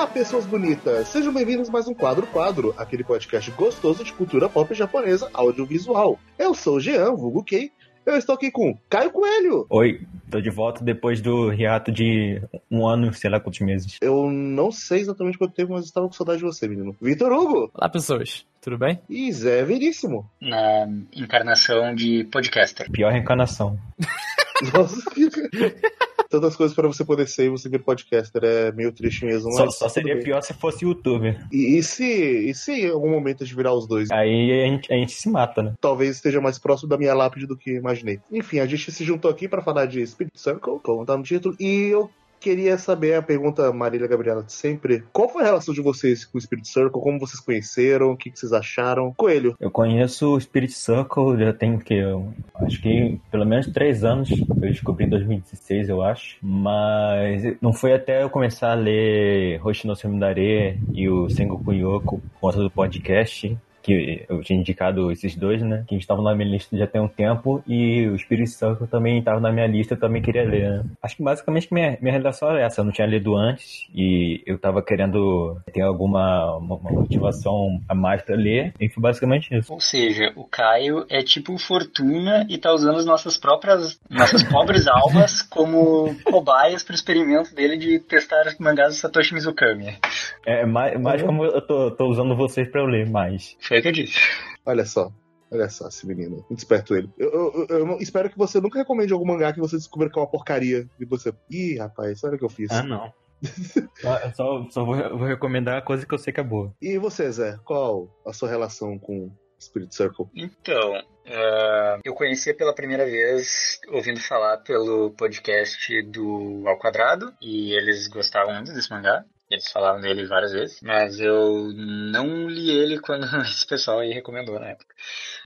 Olá, pessoas bonitas! Sejam bem-vindos a mais um Quadro Quadro, aquele podcast gostoso de cultura pop japonesa audiovisual. Eu sou o Jean, vulgo Kei. Eu estou aqui com Caio Coelho. Oi, tô de volta depois do hiato de um ano, sei lá quantos meses. Eu não sei exatamente quanto tempo, mas estava com saudade de você, menino. Vitor Hugo. Olá, pessoas. Tudo bem? E Zé Veríssimo. Na encarnação de podcaster. Pior reencarnação. Nossa, tantas coisas para você poder ser e você ver podcaster. É meio triste mesmo. Só, só seria bem. pior se fosse youtuber. E, e se, e se em algum momento a gente virar os dois? Aí a gente, a gente se mata, né? Talvez esteja mais próximo da minha lápide do que imaginei. Enfim, a gente se juntou aqui para falar de Spirit Circle, como tá no título, e eu queria saber a pergunta, Marília Gabriela, de sempre. Qual foi a relação de vocês com o Spirit Circle? Como vocês conheceram? O que, que vocês acharam? Coelho. Eu conheço o Spirit Circle, já tem que eu acho que pelo menos três anos. Eu descobri em 2016, eu acho. Mas não foi até eu começar a ler Hoshino Semidare e o Sengoku Yoko conta do podcast que eu tinha indicado esses dois, né? Que estavam na minha lista já tem um tempo e o Spirit Circle também estava na minha lista, eu também queria ler, né? Acho que basicamente minha, minha relação é essa, eu não tinha lido antes e eu tava querendo ter alguma uma, uma motivação a mais pra ler e foi basicamente isso. Ou seja, o Caio é tipo Fortuna e tá usando as nossas próprias, nossas pobres almas como cobaias pro experimento dele de testar mangás do Satoshi Mizukami. É mais, mais como eu tô, tô usando vocês pra eu ler mais. Foi o que eu disse. Olha só. Olha só esse menino. Muito esperto ele. Eu, eu- eu- espero que você nunca recomende algum mangá que você descubra que é uma porcaria. E você. Ih, rapaz, olha o que eu fiz. Ah, não. Eu só, só vou, vou recomendar a coisa que eu sei que é boa. E você, Zé? Qual a sua relação com Spirit Circle? Então, ah, eu conhecia pela primeira vez ouvindo falar pelo podcast do Ao Quadrado e eles gostavam muito desse mangá. Eles falavam dele várias vezes, mas eu não li ele quando esse pessoal aí recomendou na época.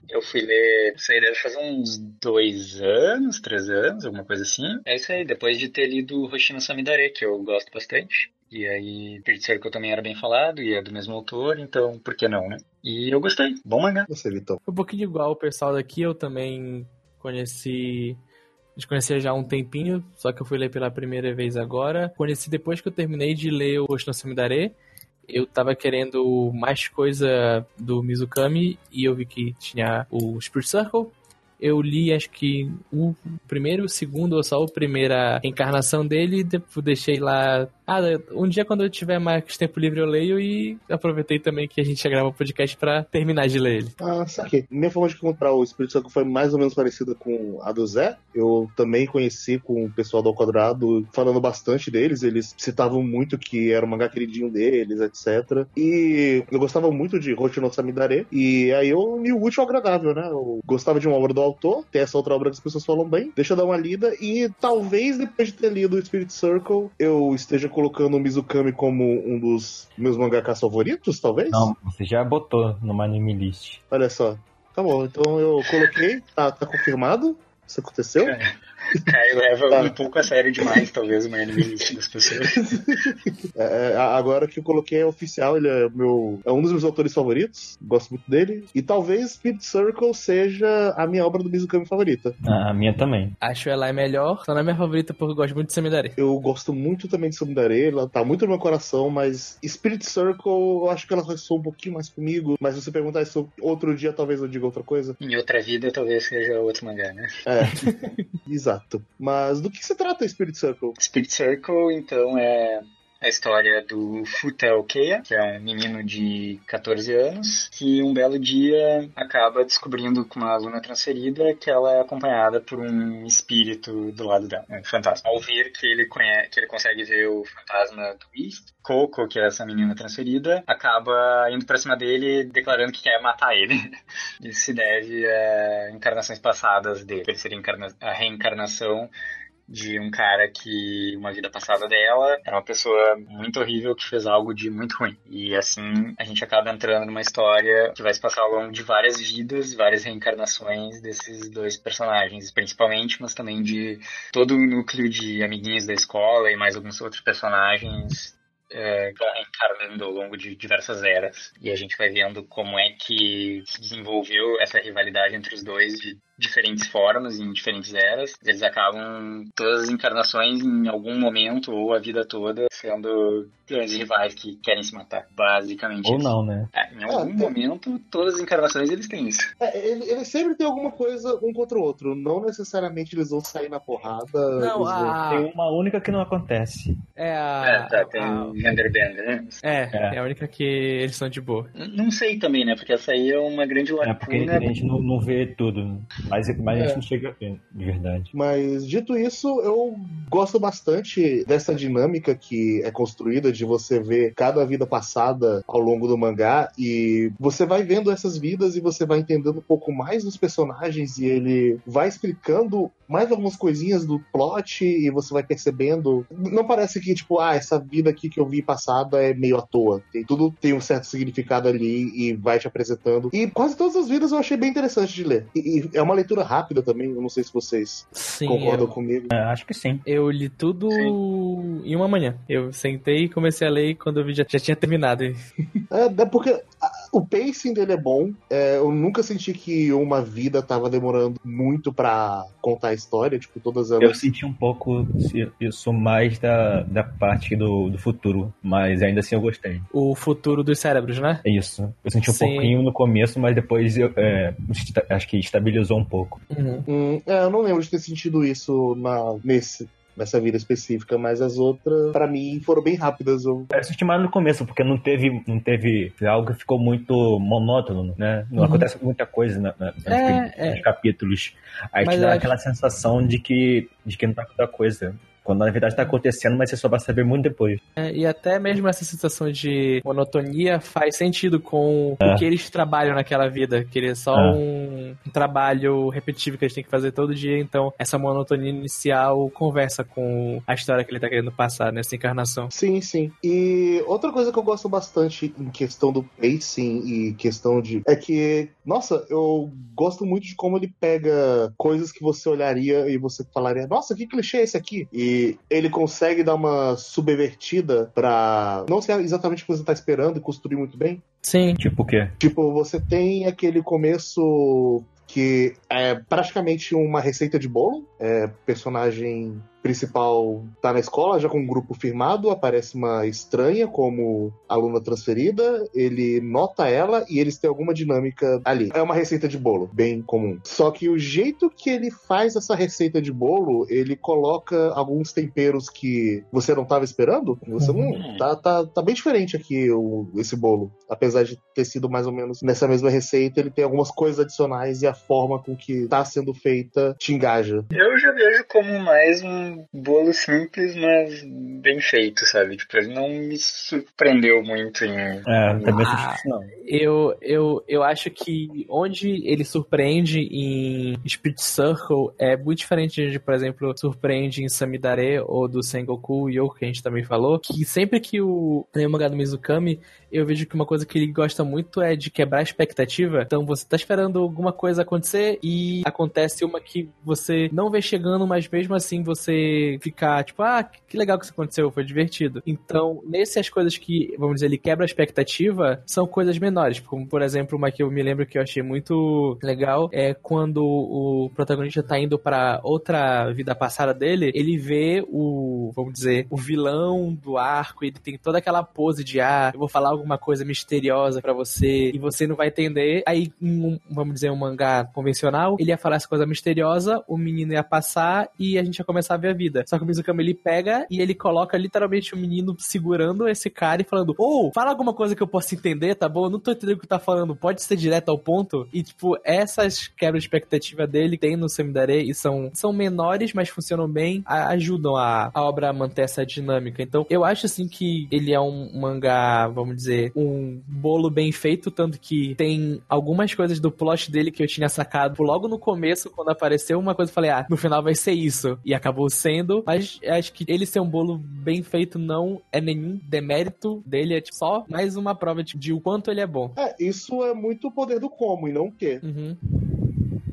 Eu fui ler, isso aí deve fazer uns dois anos, três anos, alguma coisa assim. É isso aí, depois de ter lido Hoshino Samidare, que eu gosto bastante. E aí, Spirit Circle também era bem falado e é do mesmo autor, então por que não, né? E eu gostei, bom mangá. Você, Vitão. Foi um pouquinho igual o pessoal daqui, eu também conheci. Gente conhecia já há um tempinho, só que eu fui ler pela primeira vez agora. Conheci depois que eu terminei de ler o Hoshino Samidare. Eu tava querendo mais coisa do Mizukami e eu vi que tinha o Spirit Circle. Eu li, acho que o primeiro, o segundo ou só a primeira encarnação dele, depois deixei lá. Ah, um dia quando eu tiver mais tempo livre eu leio e aproveitei também que a gente ia gravar o podcast pra terminar de ler ele. Ah, saquei. Minha forma de encontrar o Spirit Circle foi mais ou menos parecida com a do Zé. Eu também conheci com o pessoal do Ao Quadrado falando bastante deles. Eles citavam muito que era o mangá queridinho deles, etc. E eu gostava muito de Hoshi no Samidare. E aí eu o útil ao agradável, né? Eu gostava de uma obra do autor, tem essa outra obra que as pessoas falam bem. Deixa eu dar uma lida. E talvez depois de ter lido o Spirit Circle, eu esteja colocando o Mizukami como um dos meus mangakas favoritos, talvez? Não, você já botou no anime list. Olha só. Tá bom, então eu coloquei, tá, tá confirmado. Isso aconteceu? Caio leva Tá. um pouco a sério demais, talvez, o list das pessoas. É, é, agora que eu coloquei é oficial, ele é, meu, é um dos meus autores favoritos. Gosto muito dele. E talvez Speed Circle seja a minha obra do Mizukami favorita. A minha também. Acho ela é melhor, só não é minha favorita porque eu gosto muito de Samidare. Eu gosto muito também de Samidare, ela tá muito no meu coração, mas Spirit Circle, eu acho que ela ressoa um pouquinho mais comigo. Mas se você perguntar isso outro dia, talvez eu diga outra coisa. Em outra vida, talvez seja outro mangá, né? É, exato. Mas do que se trata Spirit Circle? Spirit Circle, então, é a história do Futa Okeya, que é um menino de 14 anos, que um belo dia acaba descobrindo com uma aluna transferida que ela é acompanhada por um espírito do lado dela, um fantasma. Ao ver que ele, conhece, que ele consegue ver o fantasma do East, Coco, que é essa menina transferida, acaba indo pra cima dele declarando que quer matar ele. Isso se deve a encarnações passadas dele. Encarna- a reencarnação de um cara que uma vida passada dela era uma pessoa muito horrível que fez algo de muito ruim. E assim a gente acaba entrando numa história que vai se passar ao longo de várias vidas, várias reencarnações desses dois personagens, principalmente, mas também de todo o núcleo de amiguinhos da escola e mais alguns outros personagens é, vão reencarnando ao longo de diversas eras. E a gente vai vendo como é que se desenvolveu essa rivalidade entre os dois de diferentes formas, em diferentes eras. Eles acabam, todas as encarnações, em algum momento ou a vida toda, sendo grandes rivais que querem se matar. Basicamente. Ou isso. não, né? É, em algum Ah, tem- momento, todas as encarnações eles têm isso. É, ele, ele sempre tem alguma coisa um contra o outro. Não necessariamente eles vão sair na porrada. Não, eles a. Tem uma única que não acontece. É a. é, tá, tem a- né? é, É. é a única que eles são de boa. Não sei também, né? Porque essa aí é uma grande É, porque lacuna. a gente não, não vê tudo. Mas, mas a É. gente não chega a ver, de verdade. Mas dito isso, eu gosto bastante dessa dinâmica que é construída de você ver cada vida passada ao longo do mangá e você vai vendo essas vidas e você vai entendendo um pouco mais dos personagens e ele vai explicando mais algumas coisinhas do plot e você vai percebendo. Não parece que, tipo, ah, essa vida aqui que eu vi passada é meio à toa. Tem, tudo tem um certo significado ali e vai te apresentando. E quase todas as vidas eu achei bem interessante de ler. E, e é uma leitura rápida também, eu não sei se vocês Sim. concordam eu- comigo. É, acho que sim. Eu li tudo em uma manhã. Eu sentei e comecei a ler e quando eu vi já, já tinha terminado. É, é porque a- o pacing dele é bom. É, eu nunca senti que uma vida tava demorando muito pra contar a história. Tipo, todas Eu elas. senti um pouco isso mais da, da parte do, do futuro, mas ainda assim eu gostei. O futuro dos cérebros, né? É isso. Eu senti um Sim. pouquinho no começo, mas depois eu é, acho que estabilizou um pouco. Uhum. Hum, é, eu não lembro de ter sentido isso na, nesse, nessa vida específica, mas as outras, pra mim, foram bem rápidas. Eu, Eu senti mais no começo, porque não teve, não teve algo que ficou muito monótono, né? Não Uhum. acontece muita coisa na, na- nos, É, nos é. capítulos. Aí Mas te dá acho- aquela sensação de que, de que não tá acontecendo coisa. Quando na verdade tá acontecendo, mas você só vai saber muito depois. É, e até mesmo essa sensação de monotonia faz sentido com É. o que eles trabalham naquela vida, que ele é só É. um, um trabalho repetitivo que eles têm que fazer todo dia, então essa monotonia inicial conversa com a história que ele tá querendo passar nessa encarnação. Sim, sim. E outra coisa que eu gosto bastante em questão do pacing e questão de. É que, nossa, eu gosto muito de como ele pega coisas que você olharia e você falaria, nossa, que clichê é esse aqui? E ele consegue dar uma subvertida pra não ser exatamente o que você tá esperando e construir muito bem. Sim, Tipo o quê? Tipo, você tem aquele começo que é praticamente uma receita de bolo. É, personagem principal tá na escola, já com um grupo firmado, aparece uma estranha como aluna transferida, ele nota ela e eles têm alguma dinâmica ali. É uma receita de bolo, bem comum. Só que o jeito que ele faz essa receita de bolo, ele coloca alguns temperos que você não tava esperando. Você não. Uhum. Tá, tá, tá bem diferente aqui o, esse bolo. Apesar de ter sido mais ou menos nessa mesma receita, ele tem algumas coisas adicionais e a forma com que tá sendo feita te engaja. Eu já vejo como mais um bolo simples, mas bem feito, sabe? Tipo, ele não me surpreendeu muito em. É, também Ah. não. eu, eu, eu acho que onde ele surpreende em Spirit Circle é muito diferente de, por exemplo, surpreende em Samidare ou do Sengoku Yoko, que a gente também falou, que sempre que o tem o mangá do Mizukami, eu vejo que uma coisa que ele gosta muito é de quebrar a expectativa. Então você tá esperando alguma coisa acontecer e acontece uma que você não vê chegando, mas mesmo assim você ficar tipo, ah, que legal que isso aconteceu, foi divertido. Então, nessas coisas que, vamos dizer, ele quebra a expectativa, são coisas menores. Como, por exemplo, uma que eu me lembro que eu achei muito legal é quando o protagonista tá indo pra outra vida passada dele, ele vê o, vamos dizer, o vilão do arco, ele tem toda aquela pose de, ah, eu vou falar alguma coisa misteriosa pra você e você não vai entender. Aí, um, vamos dizer, um mangá convencional, ele ia falar essa coisa misteriosa, o menino ia passar e a gente ia começar a ver a vida. Só que o Mizukami, ele pega e ele coloca literalmente o menino segurando esse cara e falando, ou, fala alguma coisa que eu possa entender, tá bom? Eu não tô entendendo o que tá falando, pode ser direto ao ponto. E, tipo, essas quebra expectativa dele tem no Semidare e são, são menores, mas funcionam bem, a- ajudam a, a obra a manter essa dinâmica. Então, eu acho, assim, que ele é um mangá, vamos dizer, um bolo bem feito, tanto que tem algumas coisas do plot dele que eu tinha sacado logo no começo, quando apareceu uma coisa, eu falei, ah, no final vai ser isso. E acabou sendo, mas acho que ele ser um bolo bem feito não é nenhum demérito dele, é tipo, só mais uma prova de, de o quanto ele é bom. É, isso é muito o poder do como e não o que. Uhum.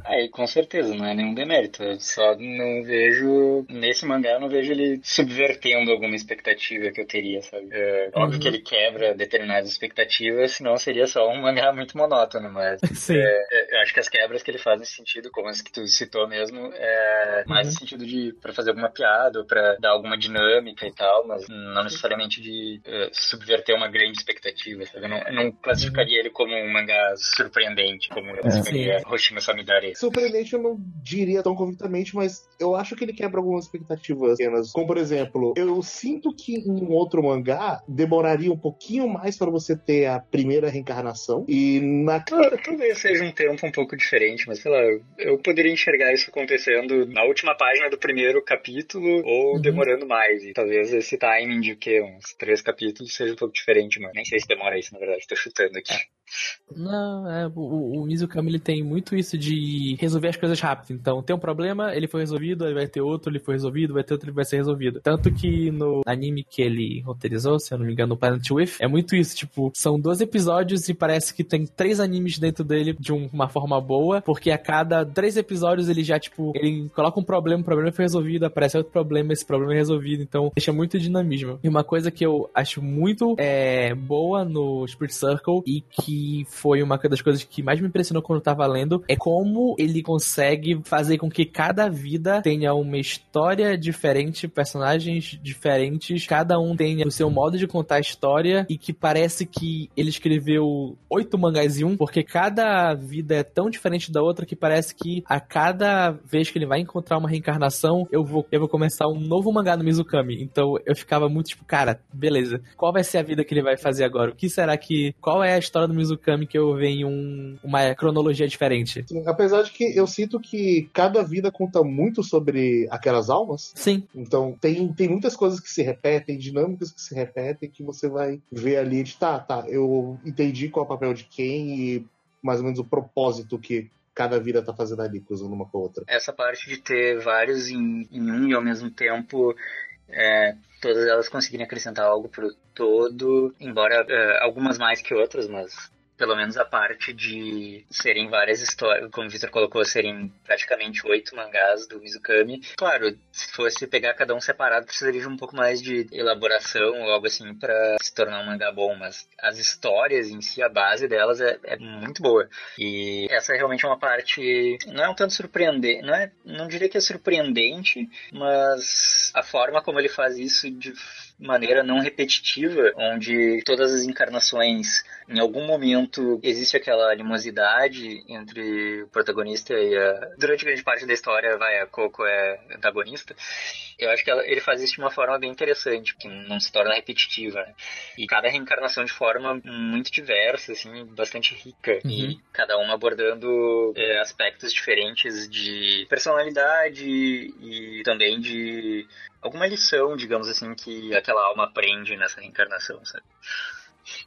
Aí, com certeza, não é nenhum demérito. Eu só não vejo. Nesse mangá, eu não vejo ele subvertendo alguma expectativa que eu teria, sabe? É, óbvio que ele quebra determinadas expectativas, senão seria só um mangá muito monótono, mas. Sim. É, eu acho que as quebras que ele faz nesse sentido, como as que tu citou mesmo, é mais no sentido de pra fazer alguma piada ou pra dar alguma dinâmica e tal, mas não necessariamente de eh, subverter uma grande expectativa, sabe? Eu não, eu não classificaria ele como um mangá surpreendente, como eu classificaria Hoshima Samidare. Surpreendente eu não diria tão convictamente, mas eu acho que ele quebra algumas expectativas pequenas. Como, por exemplo, eu sinto que em um outro mangá demoraria um pouquinho mais para você ter a primeira reencarnação. E na. Talvez seja um tempo um pouco diferente, mas sei lá, eu, poderia enxergar isso acontecendo na última página do primeiro capítulo ou demorando mais. E talvez esse timing de o quê? Uns três capítulos seja um pouco diferente, mano. Nem sei se demora isso, na verdade, tô chutando aqui. Não, é, o, o Mizukami ele tem muito isso de resolver as coisas rápido. Então, tem um problema, ele foi resolvido, aí vai ter outro, ele foi resolvido, vai ter outro, ele vai ser resolvido. Tanto que no anime que ele roteirizou, se eu não me engano, Planet With, é muito isso. Tipo, são 12 episódios e parece que tem três animes dentro dele de um- uma forma boa, porque a cada três episódios ele já, tipo, ele coloca um problema, o problema foi resolvido, aparece outro problema, esse problema é resolvido. Então, deixa muito dinamismo. E uma coisa que eu acho muito é, boa no Spirit Circle e que foi uma das coisas que mais me impressionou quando eu tava lendo é como ele consegue fazer com que cada vida tenha uma história diferente, personagens diferentes, cada um tenha o seu modo de contar a história e que parece que ele escreveu oito mangás em um, porque cada vida é tão diferente da outra que parece que a cada vez que ele vai encontrar uma reencarnação, eu vou, eu vou começar um novo mangá no Mizukami. Então eu ficava muito tipo, cara, beleza, qual vai ser a vida que ele vai fazer agora? O que será que. Qual é a história do Mizukami que eu venho um, uma cronologia diferente? Assim, apesar de que eu sinto que cada vida conta muito sobre aquelas almas. Sim. Então, tem, tem muitas coisas que se repetem, dinâmicas que se repetem, que você vai ver ali de, tá, tá, eu entendi qual é o papel de quem e mais ou menos o propósito que cada vida tá fazendo ali, cruzando uma com a outra. Essa parte de ter vários em, em um e ao mesmo tempo, é, todas elas conseguirem acrescentar algo pro todo, embora é, algumas mais que outras, mas pelo menos a parte de serem várias histórias, como o Victor colocou, serem praticamente oito mangás do Mizukami. Claro, se fosse pegar cada um separado, precisaria de um pouco mais de elaboração algo assim para se tornar um mangá bom, mas as histórias em si, a base delas é, é muito boa. E essa realmente é uma parte, não é um tanto surpreendente, não, é, não diria que é surpreendente, mas a forma como ele faz isso de maneira não repetitiva, onde todas as encarnações, em algum momento, existe aquela animosidade entre o protagonista e a... Durante grande parte da história, vai, a Coco é antagonista. Eu acho que ela- ele faz isso de uma forma bem interessante, que não se torna repetitiva, né? E cada reencarnação de forma muito diversa, assim, bastante rica. E cada uma abordando é, aspectos diferentes de personalidade e também de alguma lição, digamos assim, que aquela alma aprende nessa reencarnação, sabe?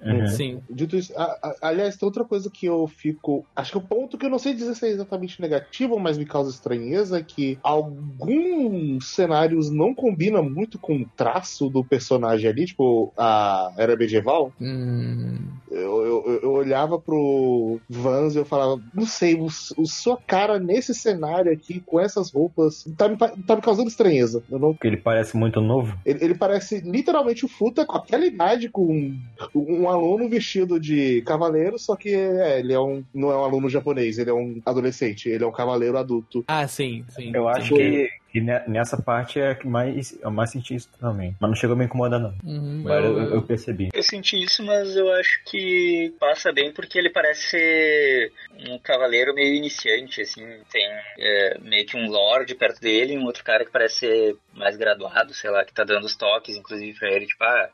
Uhum. Sim. Dito isso, a- a- aliás, tem outra coisa que eu fico. Acho que o ponto que eu não sei dizer se é exatamente negativo, mas me causa estranheza é que alguns cenários não combinam muito com o traço do personagem ali, tipo a era medieval. Hum, Eu, eu, eu- olhava pro Vans e eu falava, não sei, o, o sua cara nesse cenário aqui, com essas roupas, tá me, tá me causando estranheza. Eu não Porque ele parece muito novo. ele, ele parece literalmente o Futa com aquela idade, com um, um aluno vestido de cavaleiro, só que é, ele é um, não é um aluno japonês, ele é um adolescente, ele é um cavaleiro adulto. Ah, sim, sim. Eu acho que, que ne- nessa parte é que mais, eu mais senti isso também. Mas não chegou a me incomodar, não. Uhum, Agora eu, eu- eu percebi. Eu senti isso, mas eu acho que passa bem porque ele parece ser um cavaleiro meio iniciante, assim, tem é, meio que um lord perto dele e um outro cara que parece ser mais graduado, sei lá, que tá dando os toques, inclusive, pra ele, tipo, ah,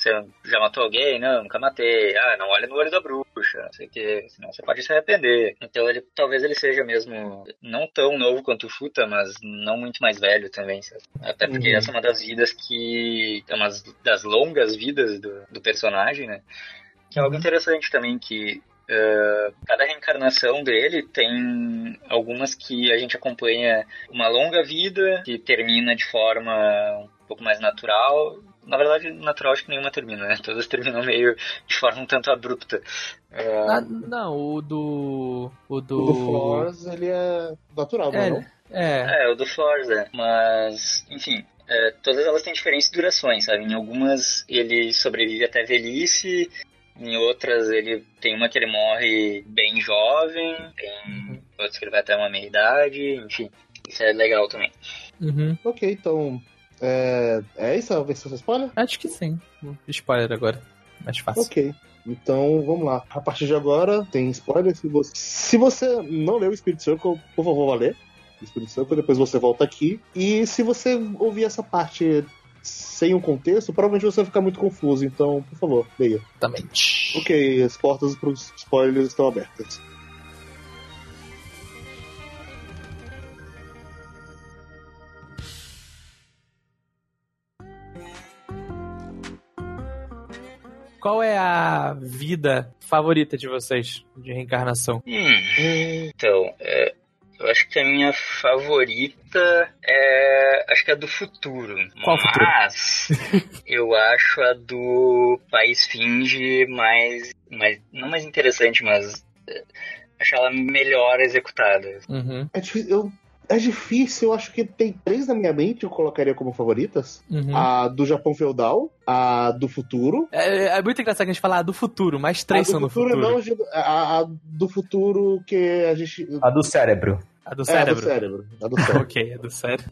você já matou alguém? Não, nunca matei. Ah, não olha no olho da bruxa, não sei o que, senão você pode se arrepender. Então ele talvez ele seja mesmo não tão novo quanto o Futa, mas não muito mais velho também. sabe? Até porque Uhum. essa é uma das vidas que. É uma das longas vidas do, do personagem, né? Que é algo interessante também que. eh, cada reencarnação dele tem algumas que a gente acompanha uma longa vida que termina de forma um pouco mais natural na verdade, natural acho que nenhuma termina, né? Todas terminam meio de forma um tanto abrupta. É, Ah, não, o do. O do. O do Flores, ele é natural, é? É, não? é. É, o do Flores, é. Mas, enfim, é, todas elas têm diferentes durações, sabe? Em algumas ele sobrevive até velhice, em outras ele tem uma que ele morre bem jovem, tem outras que ele vai até uma meia idade, enfim. Isso é legal também. Uhum. Ok, então. É, é isso a versão spoiler? Acho que sim. Spoiler agora. Mais fácil. Ok. Então, vamos lá. A partir de agora, tem spoiler. Se você, se você não leu o Spirit Circle, por favor, vá ler. o Spirit Circle, depois você volta aqui. E se você ouvir essa parte sem o contexto, provavelmente você vai ficar muito confuso. Então, por favor, leia. Exatamente. Ok, as portas para os spoilers estão abertas. Qual é a vida favorita de vocês de reencarnação? Hum, então, é, eu acho que a minha favorita é. Acho que é a do futuro. Qual futuro? Mas eu acho a do País Finge mais. mais não mais interessante, mas. é, Acho ela melhor executada. Uhum. É difícil, eu- é difícil, eu acho que tem três na minha mente que eu colocaria como favoritas. Uhum. A do Japão Feudal, a do futuro. É, é muito engraçado que a gente falar do futuro, mas três a são do do futuro. não, a, a do futuro que a gente. A do cérebro. A do É, a cérebro. do cérebro. A do cérebro. ok, é do cérebro.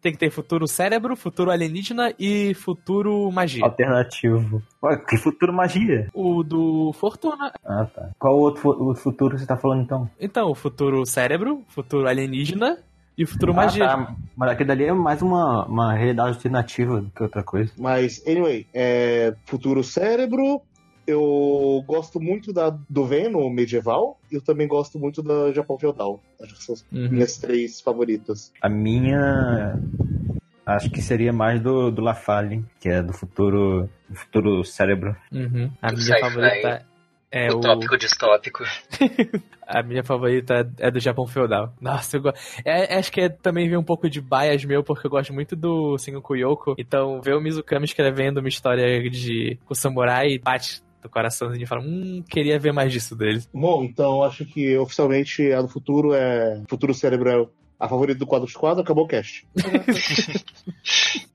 Tem que ter futuro cérebro, futuro alienígena e futuro magia. Alternativo. Ué, que futuro magia? O do Fortuna. Ah, tá. Qual outro fu- o futuro você tá falando então? Então, o futuro cérebro, futuro alienígena e o futuro Ah, magia. tá. Mas aquele dali é mais uma, uma realidade alternativa do que outra coisa. Mas, anyway, é, futuro cérebro. Eu gosto muito da, do Venom medieval e eu também gosto muito da Japão feudal. Acho que são as Uhum. minhas três favoritas. A minha. Acho que seria mais do, do Lafalle, que é do futuro. Do futuro cérebro. Uhum. A minha favorita é o. Utópico distópico. A minha favorita é do Japão feudal. Nossa, eu gosto. É, acho que é, também vem um pouco de bias meu, porque eu gosto muito do Sengoku Yoko. Então, ver o Mizukami escrevendo uma história de com samurai bate do coraçãozinho e fala, hum, queria ver mais disso dele. Bom, então acho que oficialmente a do futuro é. Futuro cérebro é a favorita do quadro de quadro, acabou o cast.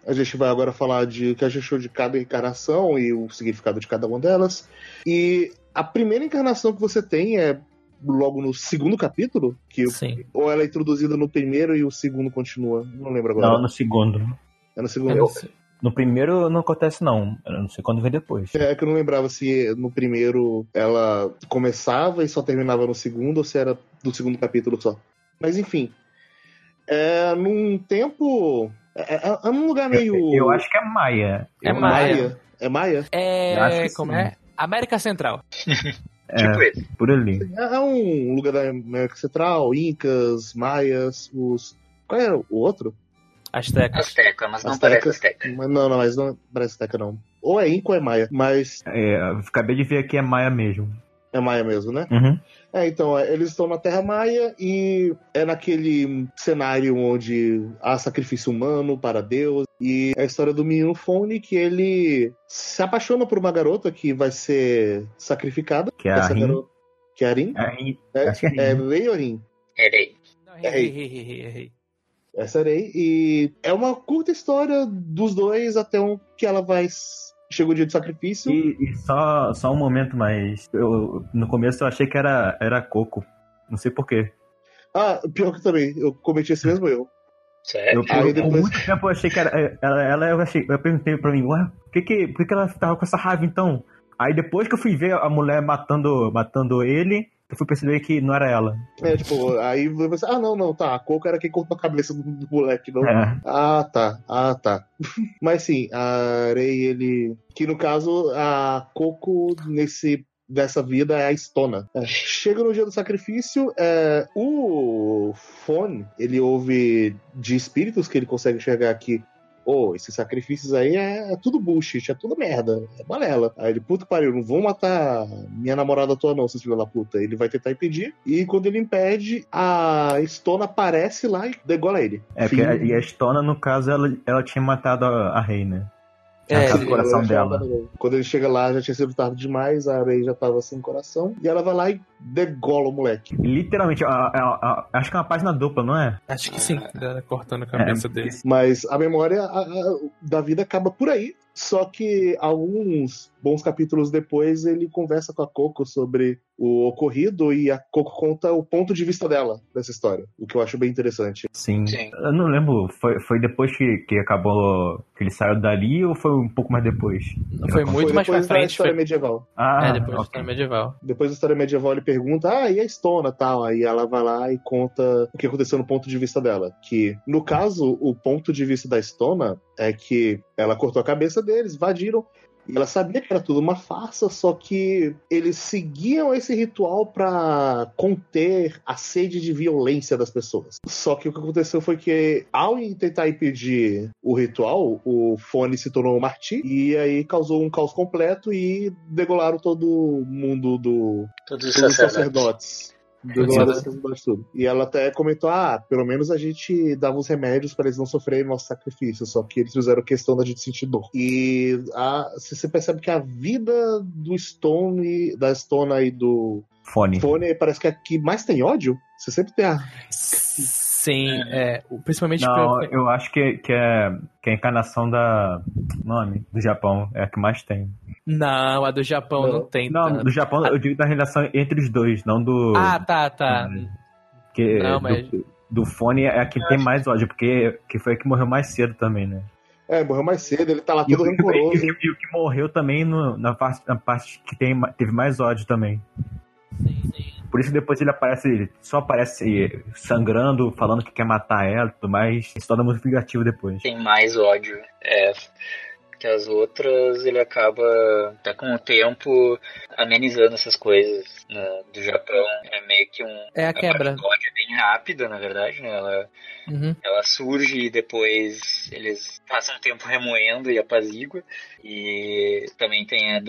a gente vai agora falar de o que a gente achou de cada encarnação e o significado de cada uma delas. E a primeira encarnação que você tem é logo no segundo capítulo, que Sim. ou ela é introduzida no primeiro e o segundo continua. Não lembro agora. Não, no segundo. É no segundo. sei. No primeiro não acontece, não. Eu não sei quando vem depois. É que eu não lembrava se no primeiro ela começava e só terminava no segundo ou se era do segundo capítulo só. Mas enfim. É num tempo. É, é, é num lugar meio. Eu acho que é Maia. É Eu- Maia. É Maia? Eu acho É. que Como sim. é? América Central. Tipo É, esse. por ali. É, é um lugar da América Central, Incas, Maias, os. Qual era o outro? Aztecas. Azteca, mas não Azteca. parece Azteca. Mas Não, não, mas não parece Teca, não. Ou é Inca ou é Maia. Mas É, eu acabei de ver aqui é Maia mesmo. é Maia mesmo, né? Uhum. É, então, é, eles estão na Terra Maia e é naquele cenário onde há sacrifício humano para Deus. E é a história do menino Fone que ele se apaixona por uma garota que vai ser sacrificada. Que é a Essa Rin. garota- Que é a Rin? É a Rin. É, Acho que é é Rin. Rei ou Rin? É. errei, errei, errei. Essa é a Rei. E é uma curta história dos dois até um que ela vai. Chega o dia do sacrifício. E, e só, só um momento, mas eu, no começo eu achei que era, era Coco. Não sei porquê. Ah, pior que também, eu cometi esse mesmo erro. Sério? Eu, Aí eu, depois- Por muito tempo eu achei que era. Ela, ela eu, achei, eu perguntei pra mim, ué, por que, que, por que, que ela tava com essa raiva então? Aí depois que eu fui ver a mulher matando, matando ele, eu fui perceber que não era ela. É, tipo, aí você. Ah, não, não, tá. A Coco era quem cortou a cabeça do, do moleque, não. É. Ah, tá. Ah, tá. Mas sim, a Rei, ele. Que no caso, a Coco, nesse. Dessa vida é a Estona. É. Chega no dia do sacrifício, é, o Fone, ele ouve de espíritos que ele consegue enxergar aqui. Ô, esses sacrifícios aí é, é tudo bullshit, é tudo merda, é balela. Aí ele, puta que pariu, não vão matar minha namorada tua não, seus filhos da puta. Ele vai tentar impedir, e quando ele impede, a Estona aparece lá e degola ele. É, porque a, e a Stona, no caso, ela, ela tinha matado a, a rei, né? É, É, o coração dela. Quando ele chega lá, já tinha sido tarde demais, a Rey já tava sem coração. E ela vai lá e degola o moleque. Literalmente, a- a- a- acho que é uma página dupla, não é? Acho que sim, dela cortando a cabeça É, dele. Mas a memória a- a- da vida acaba por aí. Só que alguns bons capítulos depois ele conversa com a Coco sobre o ocorrido e a Coco conta o ponto de vista dela dessa história, o que eu acho bem interessante. Sim. Sim. Eu não lembro, foi, foi depois que, que acabou, que ele saiu dali ou foi um pouco mais depois? Foi muito Foi mais pra depois da frente. história Foi... medieval. Ah, É, depois da ok. história medieval. Depois da história medieval ele pergunta, ah, e a Estona tal? Aí ela vai lá e conta o que aconteceu no ponto de vista dela. Que, no caso, o ponto de vista da Estona é que ela cortou a cabeça deles, invadiram, e ela sabia que era tudo uma farsa, só que eles seguiam esse ritual pra conter a sede de violência das pessoas. Só que o que aconteceu foi que, ao tentar impedir o ritual, o Fone se tornou um martir, e aí causou um caos completo e degolaram todo mundo do, Todos os todos os sacerdotes. sacerdotes. Tudo. E ela até comentou: ah, pelo menos a gente dava os remédios para eles não sofrerem nosso sacrifício, só que eles fizeram questão da gente sentir dor. E a, você percebe que a vida do Stone, da Stona e do Fone. Fone parece que é a que mais tem ódio. Você sempre tem a. Sim, é, o- principalmente Não, pelo- eu acho que, que, é, que é a encarnação da. Nome? Do Japão. É a que mais tem. Não, a do Japão não, Não. tem. Não, tanto. do Japão, eu digo da relação entre os dois, não do. Ah, tá, tá. que, não, do, mas- do fone é a que tem mais ódio, porque que foi a que morreu mais cedo também, né? É, morreu mais cedo, ele tá lá todo e, rancoroso. e o- que morreu também no- na, parte, na parte que tem, teve mais ódio também. Por isso depois ele aparece, só aparece sangrando, falando que quer matar ela e tudo mais. Isso torna muito vingativo depois. Tem mais ódio. É. Que as outras ele acaba, até com o tempo, amenizando essas coisas né, do Japão. É meio que um. É a quebra. é bem rápida, na verdade, né? Ela, Uhum. ela surge e depois eles passam um tempo remoendo e apazigua. E também tem a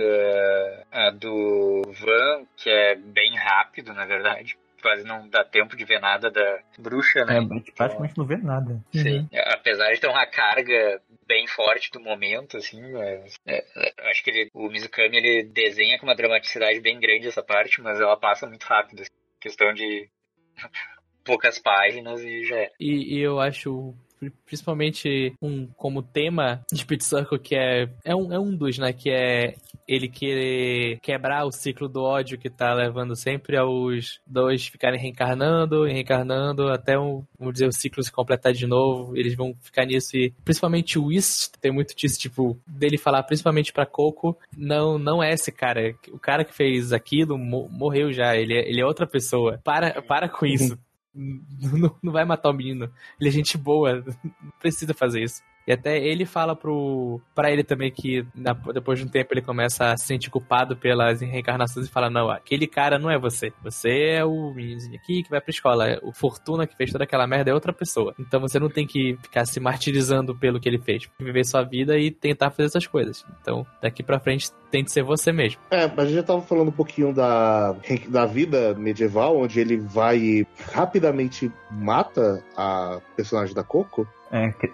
a do Van, que é bem rápido, na verdade. Quase não dá tempo de ver nada da bruxa, né? É, a gente praticamente não vê nada. Sim. Apesar de ter uma carga bem forte do momento, assim, mas, é, é, acho que ele, o Mizukami ele desenha com uma dramaticidade bem grande essa parte, mas ela passa muito rápido. Assim, questão de poucas páginas e já é. E, e eu acho principalmente um como tema de Pit Circle que é é um, é um dos, né, que é ele querer quebrar o ciclo do ódio que tá levando sempre aos dois ficarem reencarnando e reencarnando até um, vamos dizer, o ciclo se completar de novo, eles vão ficar nisso e principalmente o Whist tem muito disso, tipo, dele falar principalmente pra Coco, não não é esse cara, o cara que fez aquilo mo- morreu já, ele é, ele é outra pessoa. Para para com isso. Não, não vai matar o menino. Ele é gente boa, não precisa fazer isso. E até ele fala pro para ele também que na- depois de um tempo ele começa a se sentir culpado pelas reencarnações e fala: Não, aquele cara não é você. Você é o meninozinho aqui que vai pra escola. O Fortuna que fez toda aquela merda é outra pessoa. Então você não tem que ficar se martirizando pelo que ele fez. Viver sua vida e tentar fazer essas coisas. Então daqui pra frente tente ser você mesmo. É, mas a gente já tava falando um pouquinho da, da vida medieval, onde ele vai e rapidamente mata a personagem da Coco. É, que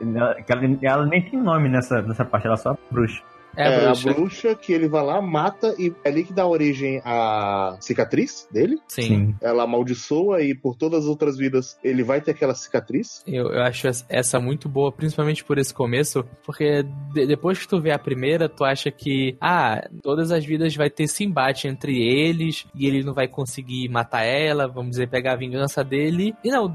ela, ela- nem tem nome nessa, nessa parte, ela é só bruxa. É, a bruxa. a bruxa que ele vai lá, mata, e é ali que dá origem à cicatriz dele. Sim. Ela amaldiçoa e por todas as outras vidas ele vai ter aquela cicatriz. Eu, eu acho es- essa muito boa, principalmente por esse começo, porque de- depois que tu vê a primeira, tu acha que, ah, todas as vidas vai ter esse embate entre eles, e ele não vai conseguir matar ela, vamos dizer, pegar a vingança dele. E não,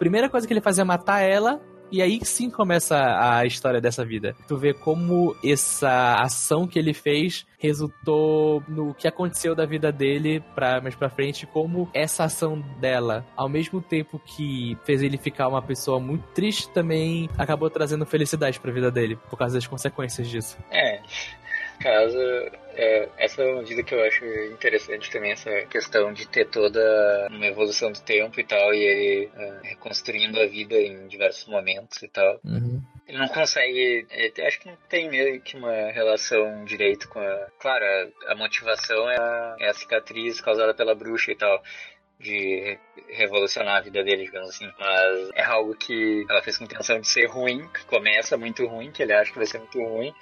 primeira coisa que ele faz é matar ela, e aí sim começa a história dessa vida. Tu vê como essa ação que ele fez resultou no que aconteceu da vida dele pra, mais pra frente, como essa ação dela, ao mesmo tempo que fez ele ficar uma pessoa muito triste, também acabou trazendo felicidade pra vida dele, por causa das consequências disso. É, caso é, essa é uma vida que eu acho interessante também, essa questão de ter toda uma evolução do tempo e tal, e ele é, reconstruindo a vida em diversos momentos e tal. Ele não consegue. ele- acho que não tem meio que uma relação direito com a. Claro, a, a motivação é a, é a cicatriz causada pela bruxa e tal. De revolucionar a vida dele, digamos assim. Mas é algo que ela fez com intenção de ser ruim, que começa muito ruim, que ele acha que vai ser muito ruim.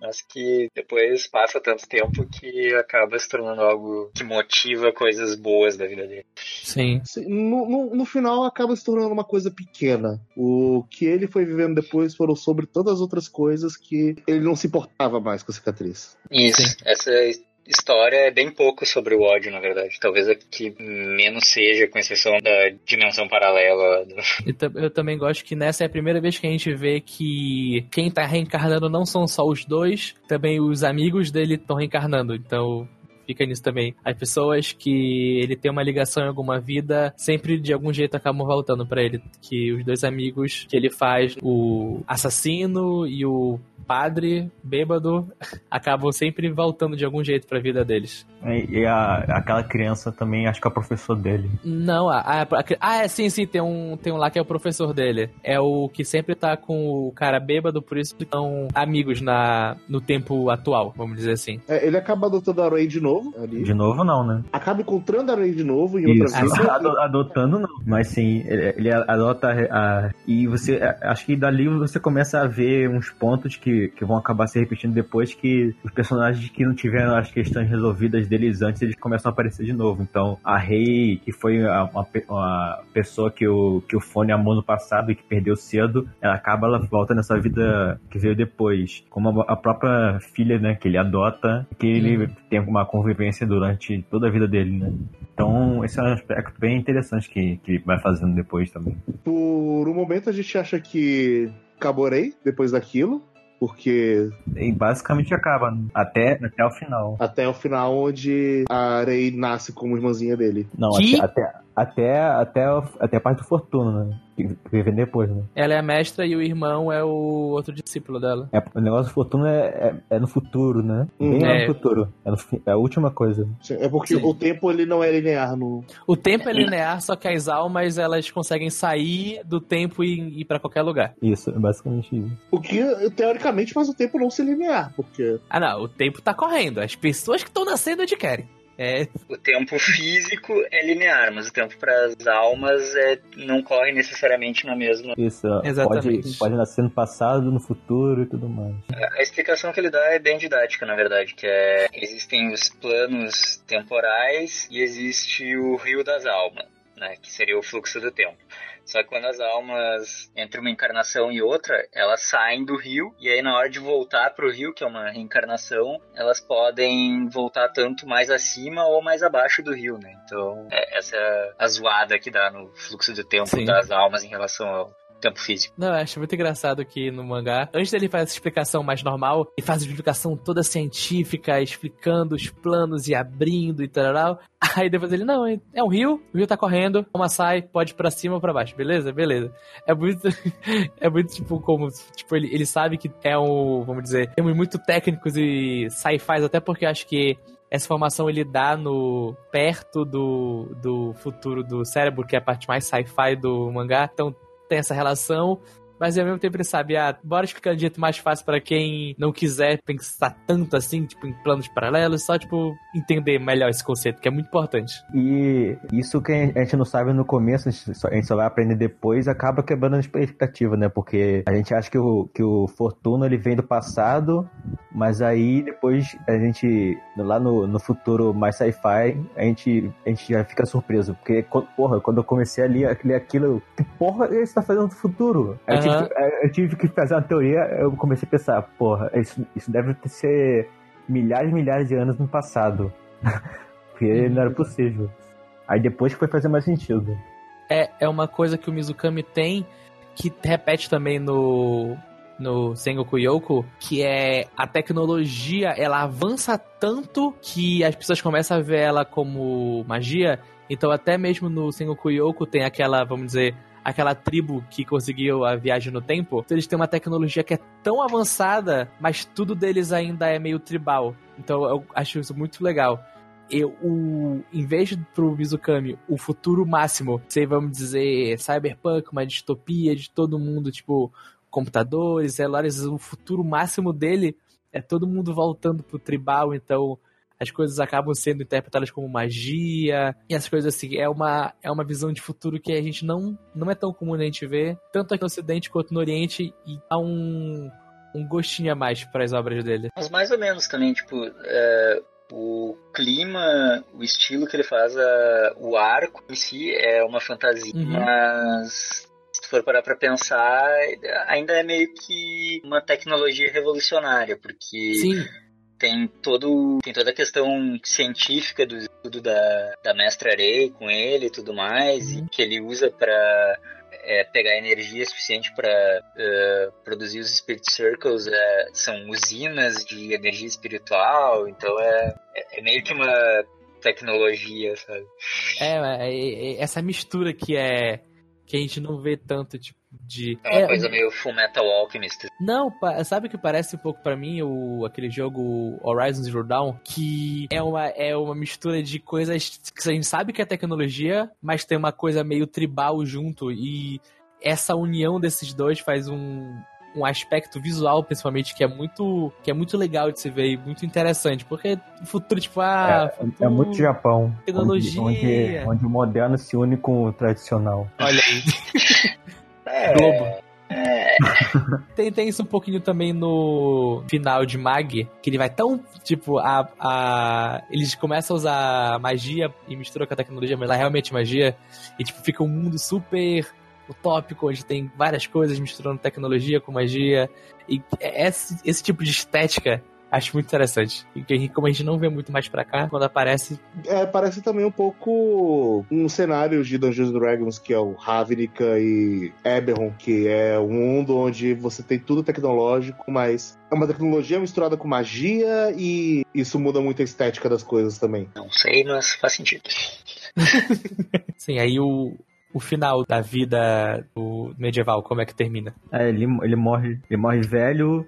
Mas que depois passa tanto tempo que acaba se tornando algo que motiva coisas boas da vida dele. Sim. No, no, no, final acaba se tornando uma coisa pequena. O que ele foi vivendo depois foram sobre todas as outras coisas que ele não se importava mais com a cicatriz. Isso, Sim. essa história é bem pouco sobre o ódio, na verdade. Talvez a que menos seja, com exceção da dimensão paralela. Eu também gosto que nessa é a primeira vez que a gente vê que quem tá reencarnando não são só os dois, também os amigos dele estão reencarnando. Então fica nisso também. As pessoas que ele tem uma ligação em alguma vida, sempre de algum jeito acabam voltando para ele. Que os dois amigos que ele faz, o assassino e o padre bêbado, acabam sempre voltando de algum jeito para a vida deles. E, e a, aquela criança também, acho que é o professor dele. Não, a, a, a, ah, é, sim, sim, tem um, tem um lá que é o professor dele. É o que sempre tá com o cara bêbado, por isso estão amigos na, no tempo atual, vamos dizer assim. É, ele acaba adotando a Ray de novo. Ali. De novo, não, né? Acaba encontrando a Ray de novo em outra vida. adotando, não. Mas sim, ele, ele adota a. E você. Acho que dali você começa a ver uns pontos que, que vão acabar se repetindo depois que os personagens que não tiveram as questões resolvidas deles antes, eles começam a aparecer de novo. Então, a Rei, que foi uma, uma pessoa que o, que o Fone amou no passado e que perdeu cedo, ela acaba, ela volta nessa vida que veio depois. Como a, a própria filha, né, que ele adota, que ele uhum. tem uma convivência durante toda a vida dele, né? Então, esse é um aspecto bem interessante que, que vai fazendo depois também. Por um momento a gente acha que Caborei, depois daquilo, porque. E basicamente acaba, né? até, até o final. Até o final, onde a Rei nasce como irmãzinha dele. Não, que? até, até, até, até a parte do Fortuna, né? Que vem depois, né? Ela é a mestra e o irmão é o outro discípulo dela. É, o negócio do Fortuna é, é, é no futuro, né? Bem é. no futuro. É, no, é, a última coisa. Sim, é porque Sim. o tempo ele não é linear no. O tempo é linear, só que as almas elas conseguem sair do tempo e ir para qualquer lugar. Isso, é basicamente isso. O que, teoricamente, faz o tempo não ser linear, porque. Ah, não, o tempo tá correndo. As pessoas que estão nascendo onde querem. É. O tempo físico é linear, mas o tempo para as almas é, não corre necessariamente na mesma. Isso, Exatamente. Pode, pode nascer no passado, no futuro e tudo mais. A, a explicação que ele dá é bem didática, na verdade, que é existem os planos temporais e existe o rio das almas, né, que seria o fluxo do tempo. Só que quando as almas, entre uma encarnação e outra, elas saem do rio, e aí na hora de voltar pro rio, que é uma reencarnação, elas podem voltar tanto mais acima ou mais abaixo do rio, né? Então, é, essa é a zoada que dá no fluxo do tempo Sim. das almas em relação ao tempo físico. Não, eu acho muito engraçado que no mangá, antes dele fazer essa explicação mais normal, ele faz a explicação toda científica, explicando os planos e abrindo e tal. Aí depois ele, não, é um rio, o rio tá correndo, uma sai, pode ir pra cima ou pra baixo, beleza? Beleza. É muito, é muito tipo como, tipo, ele, ele sabe que é um, vamos dizer, termos muito técnicos e sci-fi, até porque acho que essa informação ele dá no perto do, do futuro do cérebro, que é a parte mais sci-fi do mangá. Então tem essa relação, mas ao mesmo tempo ele sabe, ah, bora de um jeito mais fácil para quem não quiser pensar tanto assim, tipo, em planos paralelos, só, tipo, entender melhor esse conceito, que é muito importante. E isso que a gente não sabe no começo, a gente só, vai aprender depois, acaba quebrando a expectativa, né? Porque a gente acha que o, que o Fortuna, ele vem do passado, mas aí depois a gente, lá no, no futuro mais sci-fi, a gente, a gente já fica surpreso, porque, porra, quando eu comecei a ler aquilo, que porra ele está fazendo no futuro? Uhum tive, eu tive que fazer uma teoria, eu comecei a pensar, porra, isso, isso deve ser milhares e milhares de anos no passado. Porque não era possível. Aí depois que foi fazer mais sentido. É, é uma coisa que o Mizukami tem que repete também no no Sengoku Yoko, que é a tecnologia, ela avança tanto que as pessoas começam a ver ela como magia. Então até mesmo no Sengoku Yoko tem aquela, vamos dizer, aquela tribo que conseguiu a viagem no tempo, então eles têm uma tecnologia que é tão avançada, mas tudo deles ainda é meio tribal. Então eu acho isso muito legal. Eu, o, em vez de pro Mizukami o futuro máximo, sei, vamos dizer, cyberpunk, uma distopia de todo mundo, tipo, computadores, celulares, o futuro máximo dele é todo mundo voltando pro tribal, então as coisas acabam sendo interpretadas como magia e essas coisas assim. É uma, é uma visão de futuro que a gente não, não é tão comum a gente ver, tanto aqui no Ocidente quanto no Oriente, e há um, um gostinho a mais para as obras dele. Mas mais ou menos também, tipo, é, o clima, o estilo que ele faz, a, o arco em si é uma fantasia, Uhum. mas se for parar pra pensar, ainda é meio que uma tecnologia revolucionária, porque Sim, tem todo tem toda a questão científica do estudo da, da mestra Arei com ele e tudo mais Uhum. e que ele usa para pegar energia suficiente para produzir os Spirit Circles é, são usinas de energia espiritual então é, é, é meio que uma tecnologia sabe é, é- é- essa mistura que é que a gente não vê tanto tipo de é uma é, coisa meio Full Metal Alchemist. Não, sabe o que parece um pouco pra mim o aquele jogo Horizon Zero Dawn, que é uma é uma mistura de coisas que a gente sabe que é tecnologia, mas tem uma coisa meio tribal junto e essa união desses dois faz um um aspecto visual, principalmente, que é muito que é muito legal de se ver e muito interessante, porque o futuro, tipo, ah, É, futuro, é muito Japão. tecnologia. Onde, onde, onde o moderno se une com o tradicional. Olha aí. é, Globo. é, Tem, tem isso um pouquinho também no final de Mag, que ele vai tão, tipo, a, a eles começam a usar magia e misturam com a tecnologia, mas lá é realmente magia, e tipo, fica um mundo super utópico, onde tem várias coisas misturando tecnologia com magia, e esse, esse tipo de estética acho muito interessante. E que, como a gente não vê muito mais pra cá, quando aparece, É, parece também um pouco um cenário de Dungeons and Dragons, que é o Ravnica e Eberron, que é um mundo onde você tem tudo tecnológico, mas é uma tecnologia misturada com magia e isso muda muito a estética das coisas também. não sei mas faz sentido sim, aí o, o final da vida do medieval, como é que termina? É, ele, ele morre, ele morre velho,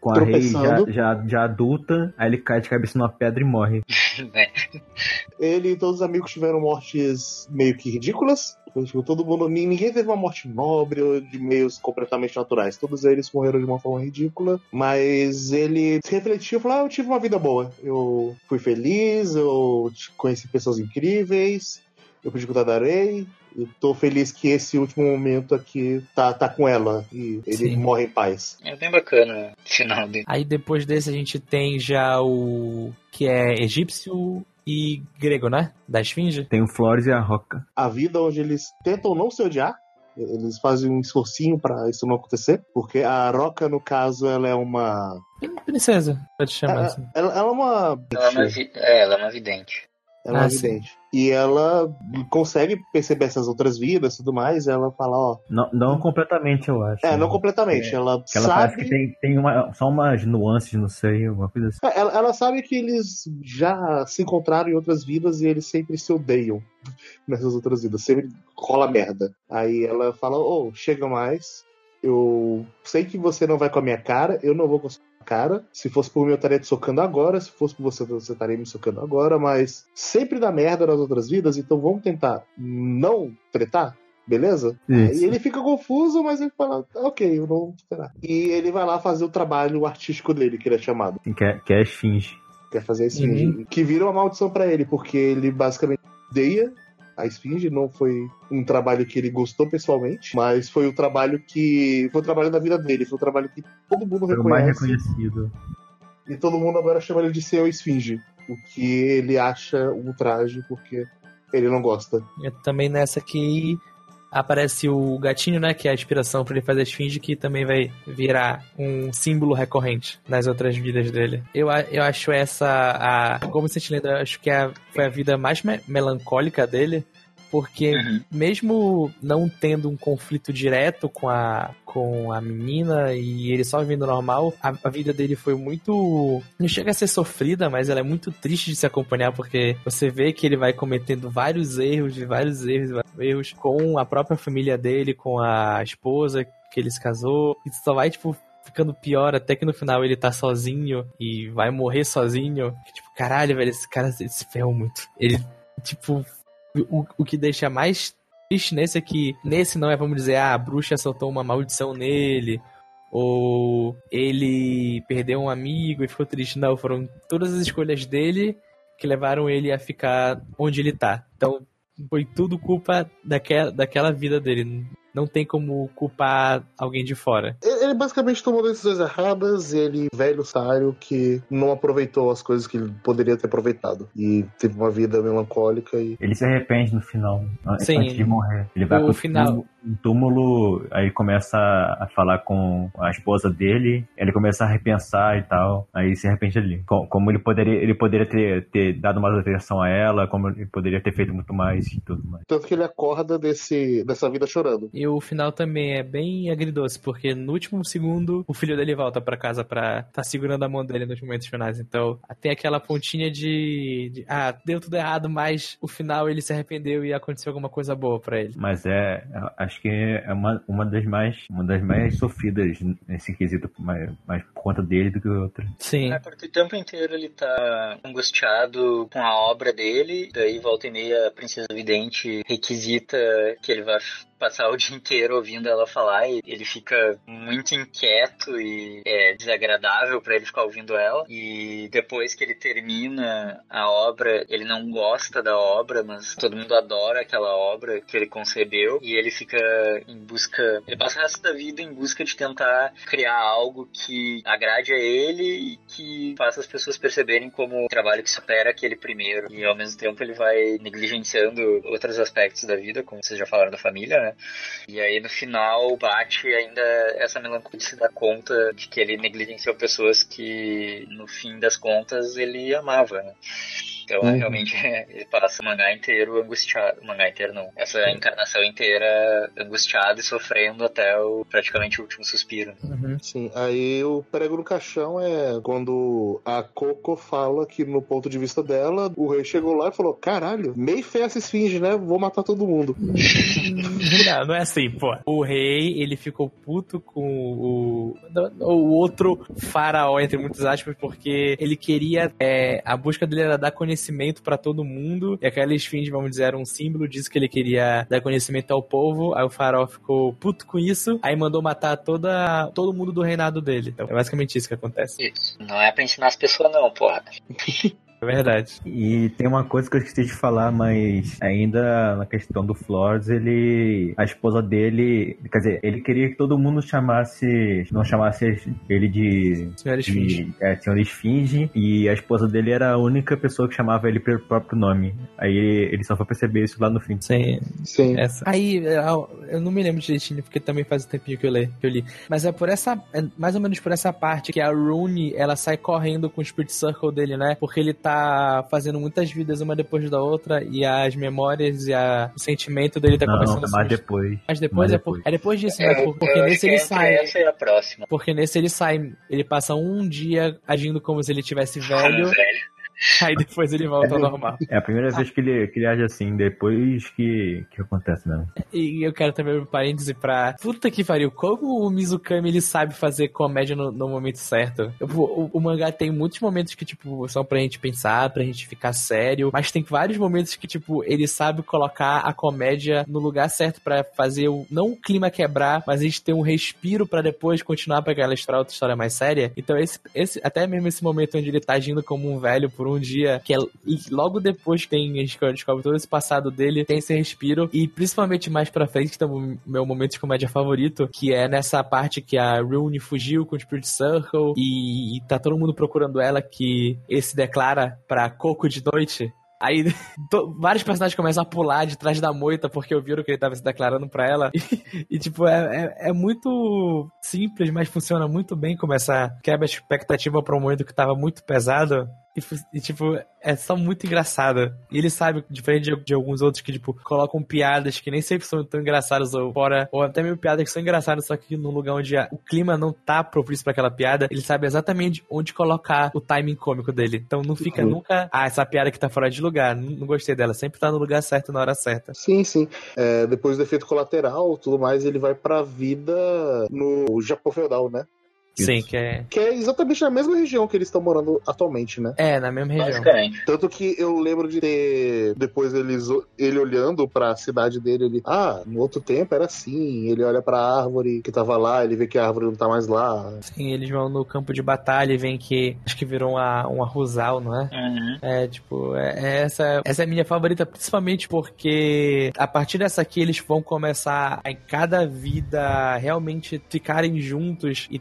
com a rei já, já, já adulta, aí ele cai de cabeça numa pedra e morre. Ele e todos os amigos tiveram mortes meio que ridículas. Tipo, todo mundo, ni- ninguém teve uma morte nobre ou de meios completamente naturais. Todos eles morreram de uma forma ridícula. Mas ele se refletiu e falou: ah, eu tive uma vida boa. Eu fui feliz, eu conheci pessoas incríveis, eu pude cuidar da Rei. Eu tô feliz que esse último momento aqui tá, tá com ela. E ele Sim. morre em paz. é bem bacana o final dele Aí depois desse a gente tem já o que é egípcio e grego, né? Da esfinge. Tem o Flores e a Roca. a vida onde eles tentam não se odiar. Eles fazem um esforcinho pra isso não acontecer. Porque a Roca, no caso, ela é uma. Princesa, pode chamar Ela, assim. ela- ela é uma. ela é uma, vi- é, ela é uma vidente Ela é Ah, sim. E ela consegue perceber essas outras vidas e tudo mais. Ela fala, ó. Não, não completamente, eu acho. É, não completamente. É, Ela Que ela parece sabe. que tem, tem uma, só umas nuances, não sei, alguma coisa assim. É, Ela, ela sabe que eles já se encontraram em outras vidas e eles sempre se odeiam nessas outras vidas. Sempre rola merda. Aí ela fala: Ô, chega mais. Eu sei que você não vai com a minha cara, eu não vou sua cara. Se fosse por mim, eu estaria te socando agora. Se fosse por você, você estaria me socando agora. Mas sempre dá merda nas outras vidas, então vamos tentar não tretar, beleza? Isso. E ele fica confuso, mas ele fala, "Tá, ok, eu não vou esperar. E ele vai lá fazer o trabalho artístico dele, que ele é chamado. Que, é, que é a esfinge. Quer fazer a esfinge. Uhum. Que vira uma maldição pra ele, porque ele basicamente odeia a esfinge. Não foi um trabalho que ele gostou pessoalmente, mas foi o trabalho que. Foi o trabalho da vida dele. Foi o trabalho que todo mundo Foi o mais reconhece. reconhecido. E todo mundo agora chama ele de seu esfinge. O que ele acha um traje, porque ele não gosta. É também nessa que aparece o gatinho, né? Que é a inspiração pra ele fazer a esfinge, que também vai virar um símbolo recorrente nas outras vidas dele. Eu, eu acho essa. A, como você te lembra, acho que a, foi a vida mais me- melancólica dele. Porque Uhum. mesmo não tendo um conflito direto com a, com a menina e ele só vivendo normal, a, a vida dele foi muito. Não chega a ser sofrida, mas ela é muito triste de se acompanhar, porque você vê que ele vai cometendo vários erros, vários erros, vários erros com a própria família dele, com a esposa que ele se casou, e só vai, tipo, ficando pior até que no final ele tá sozinho e vai morrer sozinho. Tipo, caralho, velho, esse cara se ferrou muito. Ele, tipo, o, o que deixa mais triste nesse é que nesse não é, vamos dizer, ah, a bruxa soltou uma maldição nele, ou ele perdeu um amigo e ficou triste. Não, foram todas as escolhas dele que levaram ele a ficar onde ele tá. Então, foi tudo culpa daquela, daquela vida dele. Não tem como culpar alguém de fora. Ele basicamente tomou decisões erradas, ele, velho sário, que não aproveitou as coisas que ele poderia ter aproveitado. E teve uma vida melancólica e. Ele se arrepende no final, Sim. antes de morrer. Ele vai O pro final. túmulo, um túmulo, aí começa a falar com a esposa dele, ele começa a repensar e tal, aí se arrepende ali. Co- Como ele poderia, ele poderia ter, ter dado mais atenção a ela, como ele poderia ter feito muito mais e tudo mais. Tanto que ele acorda desse, dessa vida chorando. E o final também é bem agridoce, porque no último segundo o filho dele volta pra casa pra tá segurando a mão dele nos momentos finais. Então tem aquela pontinha de, de, ah, deu tudo errado, mas o final ele se arrependeu e aconteceu alguma coisa boa pra ele. Mas é, é- acho que é uma, uma das mais, uma das mais sofridas nesse quesito, mais, mais por conta dele do que outra. Sim. É porque o tempo inteiro ele tá angustiado com a obra dele, daí volta e meia a Princesa Vidente requisita que ele vá passar o dia inteiro ouvindo ela falar e ele fica muito inquieto e é desagradável pra ele ficar ouvindo ela. E depois que ele termina a obra, ele não gosta da obra, mas todo mundo adora aquela obra que ele concebeu e ele fica em busca, ele passa o resto da vida em busca de tentar criar algo que agrade a ele e que faça as pessoas perceberem como um trabalho que supera aquele primeiro. E ao mesmo tempo ele vai negligenciando outros aspectos da vida, como vocês já falaram da família, né? E aí no final bate ainda essa melancolia se dar conta de que ele negligenciou pessoas que no fim das contas ele amava, né? Então Uhum. realmente ele passa o mangá inteiro angustiado. O mangá inteiro não. Essa encarnação inteira angustiado e sofrendo até o praticamente o último suspiro. Uhum. Sim, aí o prego no caixão é quando a Coco fala que, no ponto de vista dela, o rei chegou lá e falou: caralho, meio feia essa esfinge, né? Vou matar todo mundo. Não, não é assim, pô. O rei, ele ficou puto com o, o outro faraó, entre muitas aspas, porque ele queria. é, a busca dele era dar conhecimento pra todo mundo. E aquela esfinge, vamos dizer, era um símbolo disso que ele queria dar conhecimento ao povo. Aí o faraó ficou puto com isso. Aí mandou matar toda, todo mundo do reinado dele. Então é basicamente isso que acontece. Isso. Não é pra ensinar as pessoas, não, porra. É verdade. E tem uma coisa que eu esqueci de falar, mas ainda na questão do Flores, ele. A esposa dele. Quer dizer, ele queria que todo mundo chamasse. Não chamasse ele de. Senhora esfinge. é, senhor Esfinge. E a esposa dele era a única pessoa que chamava ele pelo próprio nome. Aí ele só foi perceber isso lá no fim. Sim, Sim. Essa. Aí, eu eu não me lembro direitinho, porque também faz um tempinho que eu, li, que eu li. Mas é por essa. É mais ou menos por essa parte que a Rune ela sai correndo com o Spirit Circle dele, né? Porque ele tá fazendo muitas vidas uma depois da outra e as memórias e a, o sentimento dele tá Não, começando é a mais se depois. Mas depois mais é, por- depois. é depois disso, né? Por- Porque nesse ele é sai. essa e a próxima. Porque nesse ele sai, ele passa um dia agindo como se ele tivesse velho, velho. aí depois ele volta ao normal. É a primeira vez que ele, que ele age assim, depois que, que acontece mesmo. E eu quero também um parêntese pra. Puta que pariu, como o Mizukami ele sabe fazer comédia no, no momento certo. Eu- O, o mangá tem muitos momentos que, tipo, são pra gente pensar, pra gente ficar sério, mas tem vários momentos que, tipo, ele sabe colocar a comédia no lugar certo pra fazer o. Não o clima quebrar, mas a gente ter um respiro pra depois continuar pra aquela história, outra história mais séria. Então, esse, esse, até mesmo esse momento onde ele tá agindo como um velho por um dia, que é logo depois que tem, a gente descobre todo esse passado dele, tem esse respiro, e principalmente mais pra frente, que tá o meu momento de comédia favorito, que é nessa parte que a Rune fugiu com o Spirit Circle, e, e tá todo mundo procurando ela, que esse declara pra Coco de noite. Aí to- vários personagens começam a pular de trás da moita porque ouviram que ele tava se declarando pra ela. E, e, tipo, é, é, é muito simples, mas funciona muito bem como essa quebra expectativa pra um momento que tava muito pesado. E, fu- e, tipo, é só muito engraçado. E ele sabe, diferente de, de alguns outros que, tipo, colocam piadas que nem sempre são tão engraçadas ou fora, ou até mesmo piadas que são engraçadas, só que num lugar onde a- o clima não tá propício pra aquela piada, ele sabe exatamente onde colocar o timing cômico dele. Então não fica Uhum. nunca, ah, essa piada que tá fora de lugar, não, não gostei dela. Sempre tá no lugar certo na hora certa. Sim, sim. É, depois do efeito colateral tudo mais, ele vai pra vida no Japão feudal, né? Sim, que é. Que é exatamente na mesma região que eles estão morando atualmente, né? É, na mesma região. Basicamente. Tanto que eu lembro de ter. Depois eles, ele olhando pra cidade dele, ele. Ah, no outro tempo era assim. Ele olha pra árvore que tava lá, ele vê que a árvore não tá mais lá. Sim, eles vão no campo de batalha e veem que acho que virou uma, uma Rusal, não é? Uhum. É, tipo, é, é essa, essa é a minha favorita, principalmente porque a partir dessa aqui eles vão começar a, em cada vida, realmente ficarem juntos e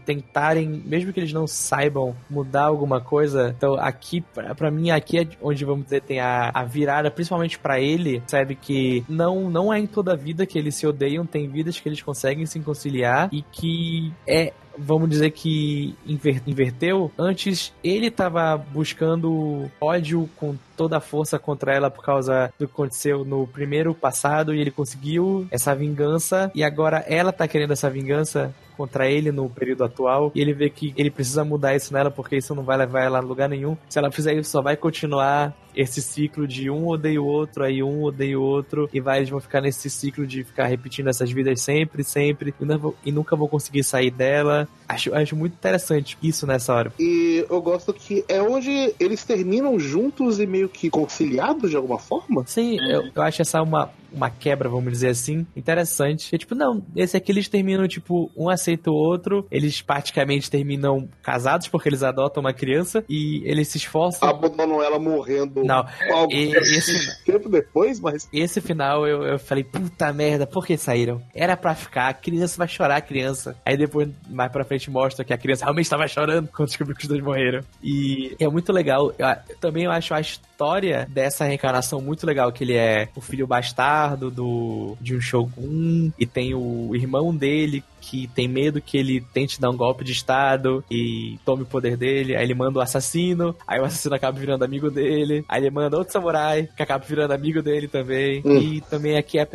tentarem, mesmo que eles não saibam mudar alguma coisa. Então, aqui, pra mim, aqui é onde, vamos dizer, tem a, a virada, principalmente pra ele, sabe que não, não é em toda vida que eles se odeiam, tem vidas que eles conseguem se conciliar e que é vamos dizer que inver- inverteu. Antes ele tava buscando ódio com toda a força contra ela por causa do que aconteceu no primeiro passado e ele conseguiu essa vingança e agora ela tá querendo essa vingança contra ele no período atual e ele vê que ele precisa mudar isso nela porque isso não vai levar ela a lugar nenhum. Se ela fizer isso, só vai continuar esse ciclo de um odeia o outro, aí um odeia o outro, e vai, eles vão ficar nesse ciclo de ficar repetindo essas vidas sempre, sempre, e, não vou- e nunca vão conseguir sair dela. Acho, acho muito interessante isso nessa hora. E eu gosto que é onde eles terminam juntos e meio que conciliados de alguma forma. Sim, eu, eu acho essa uma, uma quebra, vamos dizer assim, interessante. É tipo, não, esse aqui eles terminam, tipo, um aceita o outro, eles praticamente terminam casados porque eles adotam uma criança e eles se esforçam. Abandonam ela morrendo Algum e- esse, tempo depois, mas esse final eu, eu falei, puta merda, por que saíram? Era pra ficar, a criança vai chorar, a criança. Aí depois, mais pra frente, mostra que a criança realmente estava chorando quando descobriu que os dois morreram. E é muito legal. Eu, também eu acho a história dessa reencarnação muito legal, que ele é o filho bastardo do, de um Shogun, e tem o irmão dele que tem medo que ele tente dar um golpe de estado e tome o poder dele, aí ele manda o assassino, aí o assassino acaba virando amigo dele, aí ele manda outro samurai que acaba virando amigo dele também. Hum. E também aqui é a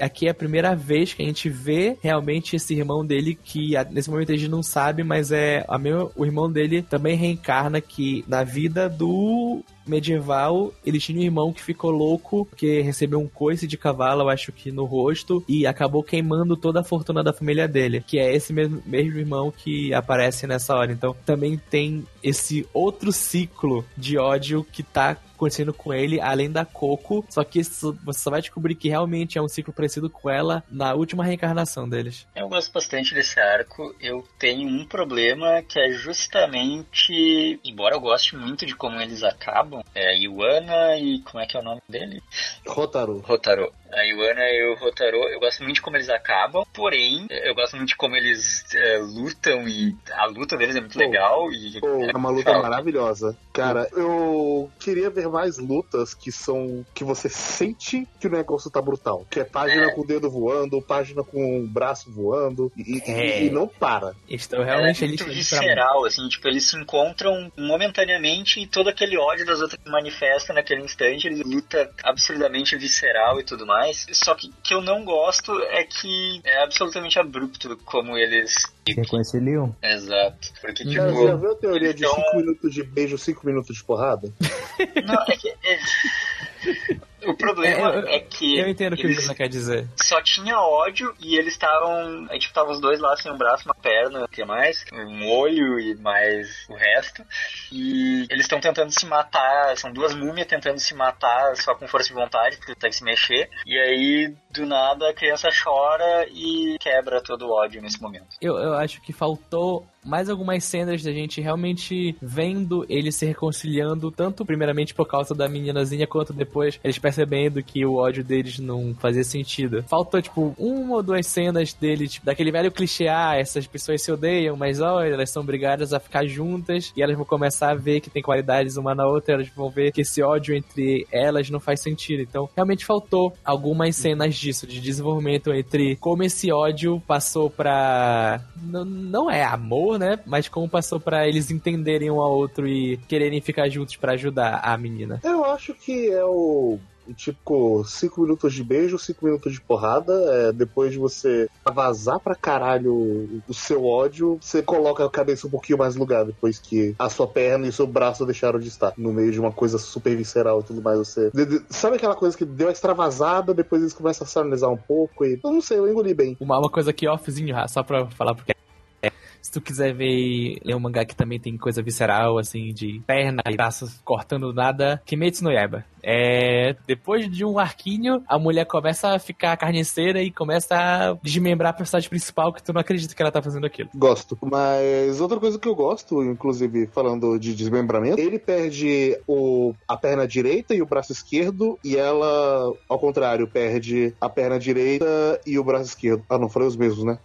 Aqui é a primeira vez que a gente vê realmente esse irmão dele que nesse momento a gente não sabe, mas é a meu, o irmão dele também reencarna que na vida do medieval, ele tinha um irmão que ficou louco porque recebeu um coice de cavalo, eu acho que no rosto, e acabou queimando toda a fortuna da família dele, que é esse mesmo, mesmo irmão que aparece nessa hora. Então também tem esse outro ciclo de ódio que tá acontecendo com ele, além da Coco, só que você só vai descobrir que realmente é um ciclo parecido com ela na última reencarnação deles. Eu gosto bastante desse arco. Eu tenho um problema que é justamente, embora eu goste muito de como eles acabam, é a Iwana e como é que é o nome dele? Rotaro. Rotaro. A Iwana e o Rotaro, eu gosto muito de como eles acabam, porém, eu gosto muito de como eles é, lutam e a luta deles é muito Pô, legal e Pô, é uma luta maravilhosa. Cara, eu queria ver mais lutas que são. que você sente que o negócio tá brutal. Que é página É. com o dedo voando, página com o braço voando. E, e- É. e não para. Estão realmente é eles muito visceral, assim, tipo, eles se encontram momentaneamente e todo aquele ódio das outras se manifesta naquele instante, eles luta absurdamente visceral e tudo mais. Só que que eu não gosto é que é absolutamente abrupto como eles. Se reconciliam. Exato. Porque, tipo. Você já viu a teoria de então- 5 minutos de beijo, 5 minutos de porrada? Não, é que. é- O problema É, eu- é que. Eu entendo o que o José quer dizer. só tinha ódio e eles estavam. Aí, tipo, estavam os dois lá sem um braço, uma perna, o que mais? Um olho e mais o resto. E eles estão tentando se matar. São duas múmias tentando se matar só com força de vontade, porque consegue se mexer. E aí, do nada, a criança chora e quebra todo o ódio nesse momento. Eu, eu acho que faltou mais algumas cenas da gente realmente vendo eles se reconciliando, tanto primeiramente por causa da meninazinha, quanto depois eles percebendo que o ódio deles não fazia sentido. Faltou, tipo, uma ou duas cenas deles, tipo, daquele velho clichê, ah, essas pessoas se odeiam, mas olha, elas são obrigadas a ficar juntas e elas vão começar a ver que tem qualidades uma na outra, elas vão ver que esse ódio entre elas não faz sentido. Então, realmente faltou algumas cenas disso, de desenvolvimento entre como esse ódio passou pra. Não, não é amor, né? Mas como passou pra eles entenderem um ao outro e quererem ficar juntos pra ajudar a menina. Eu acho que é o. Tipo, 5 minutos de beijo, 5 minutos de porrada. é, depois de você vazar pra caralho o seu ódio, você coloca a cabeça um pouquinho mais no lugar. Depois que a sua perna e o seu braço deixaram de estar no meio de uma coisa super visceral e tudo mais. Você. de- de- sabe aquela coisa que deu extravasada, depois eles começam a sinalizar um pouco e. Eu não sei, eu engoli bem. Uma, uma coisa aqui offzinho, ah, só pra falar porque. Se tu quiser ver ler um mangá que também tem coisa visceral, assim, de perna e braços cortando nada, Kimetsu no Yaiba. É, depois de um arquinho, a mulher começa a ficar carniceira e começa a desmembrar a personagem principal que tu não acredita que ela tá fazendo aquilo. Gosto. Mas outra coisa que eu gosto, inclusive falando de desmembramento, ele perde o, a perna direita e o braço esquerdo, e ela, ao contrário, perde a perna direita e o braço esquerdo. Ah, não, falei os mesmos, né?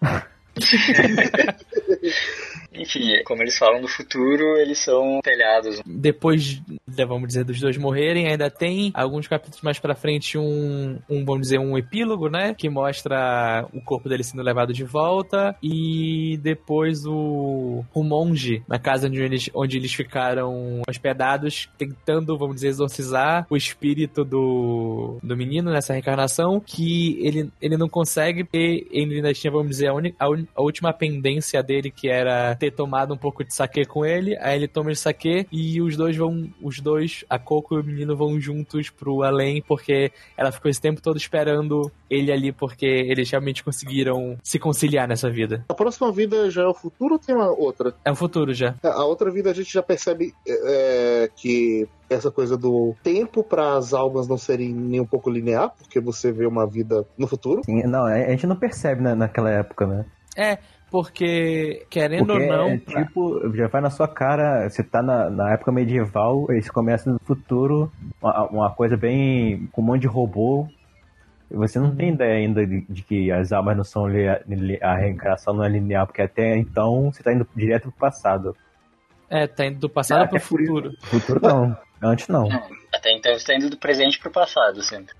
Enfim, como eles falam no futuro, eles são telhados. Depois, vamos dizer, dos dois morrerem, ainda tem alguns capítulos mais pra frente um, um, vamos dizer, um epílogo, né? Que mostra o corpo dele sendo levado de volta e depois o, o monge na casa onde eles, onde eles ficaram hospedados, tentando, vamos dizer, exorcizar o espírito do, do menino nessa reencarnação, que ele, ele não consegue, porque ele ainda tinha, vamos dizer, a, un, a, un, a última pendência dele, que era ter tomado um pouco de saque com ele, aí ele toma esse saque e os dois vão, os dois, a Coco e o menino vão juntos pro além, porque ela ficou esse tempo todo esperando ele ali, porque eles realmente conseguiram se conciliar nessa vida. A próxima vida já é o futuro ou tem uma outra? É o futuro já. A outra vida a gente já percebe é, que essa coisa do tempo para as almas não serem nem um pouco linear, porque você vê uma vida no futuro. Sim, não, a gente não percebe né, naquela época, né? É, porque, querendo Porque ou não. é, tipo, já vai na sua cara, você tá na, na época medieval, eles começam no futuro, uma, uma coisa bem. com um monte de robô. Você não tem ideia ainda de, de que as almas não são. lia- li- a reencarnação não é linear, porque até então você tá indo direto pro passado. É, tá indo do passado Ah, pro é futuro. Futuro não. Antes não. Não, até então você tá indo do presente pro passado sempre.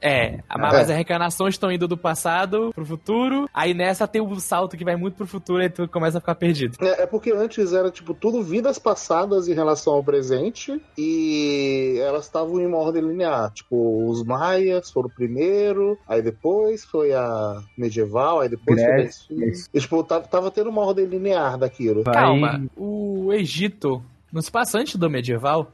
É, mas as reencarnações estão indo do passado pro futuro, aí nessa tem um salto que vai muito pro futuro e tu começa a ficar perdido. É, é porque antes era tipo tudo vidas passadas em relação ao presente e elas estavam em uma ordem linear. Tipo, os maias foram o primeiro, aí depois foi a medieval, aí depois Grécia, foi a e, tipo, tava, tava tendo uma ordem linear daquilo. Vai- Calma, o Egito não se passa antes do medieval?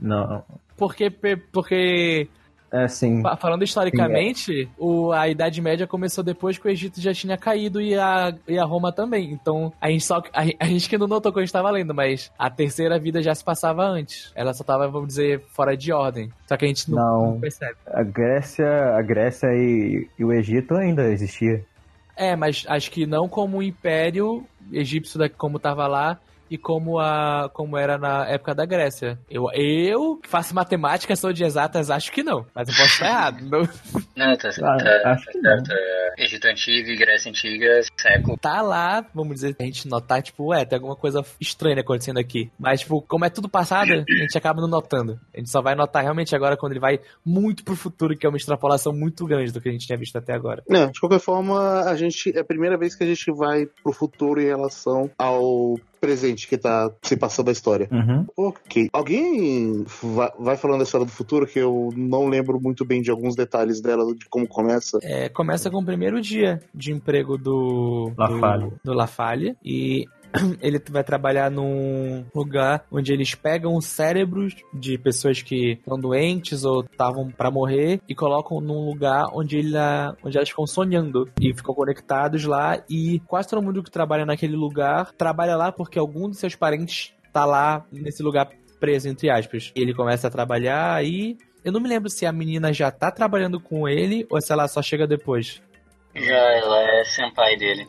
Não. Porque, porque É fa- falando historicamente, o, a Idade Média começou depois que o Egito já tinha caído e a, e a Roma também. Então, a gente só a, a gente que não notou quando a gente tava lendo, mas a terceira vida já se passava antes. Ela só tava, vamos dizer, fora de ordem. Só que a gente não, Não. não percebe. A Grécia, a Grécia e, e o Egito ainda existia. É, mas acho que não como o Império Egípcio como tava lá e como a como era na época da Grécia. Eu, eu que faço matemática, sou de exatas, acho que não. Mas eu posso estar errado. Não, Não, tá, Ah, tá, acho que tá não. certo. É, Egito Antigo e Grécia Antiga, século. tá lá, vamos dizer, a gente notar, tipo, ué, tem alguma coisa estranha acontecendo aqui. Mas, tipo, como é tudo passado, a gente acaba não notando. A gente só vai notar realmente agora quando ele vai muito pro futuro, que é uma extrapolação muito grande do que a gente tinha visto até agora. Não, de qualquer forma, a gente é a primeira vez que a gente vai pro futuro em relação ao presente que tá se passando a história. Uhum. Ok. Alguém va- vai falando da história do futuro que eu não lembro muito bem de alguns detalhes dela, de como começa. É, começa com o primeiro dia de emprego do Lafalle. do, do Lafalle e ele vai trabalhar num lugar onde eles pegam os cérebros de pessoas que estão doentes ou estavam pra morrer e colocam num lugar onde, ele, onde elas ficam sonhando e ficam conectados lá e quase todo mundo que trabalha naquele lugar trabalha lá porque algum dos seus parentes tá lá nesse lugar preso, entre aspas. Ele começa a trabalhar aí eu não me lembro se a menina já tá trabalhando com ele ou se ela só chega depois. Já ela é senpai dele.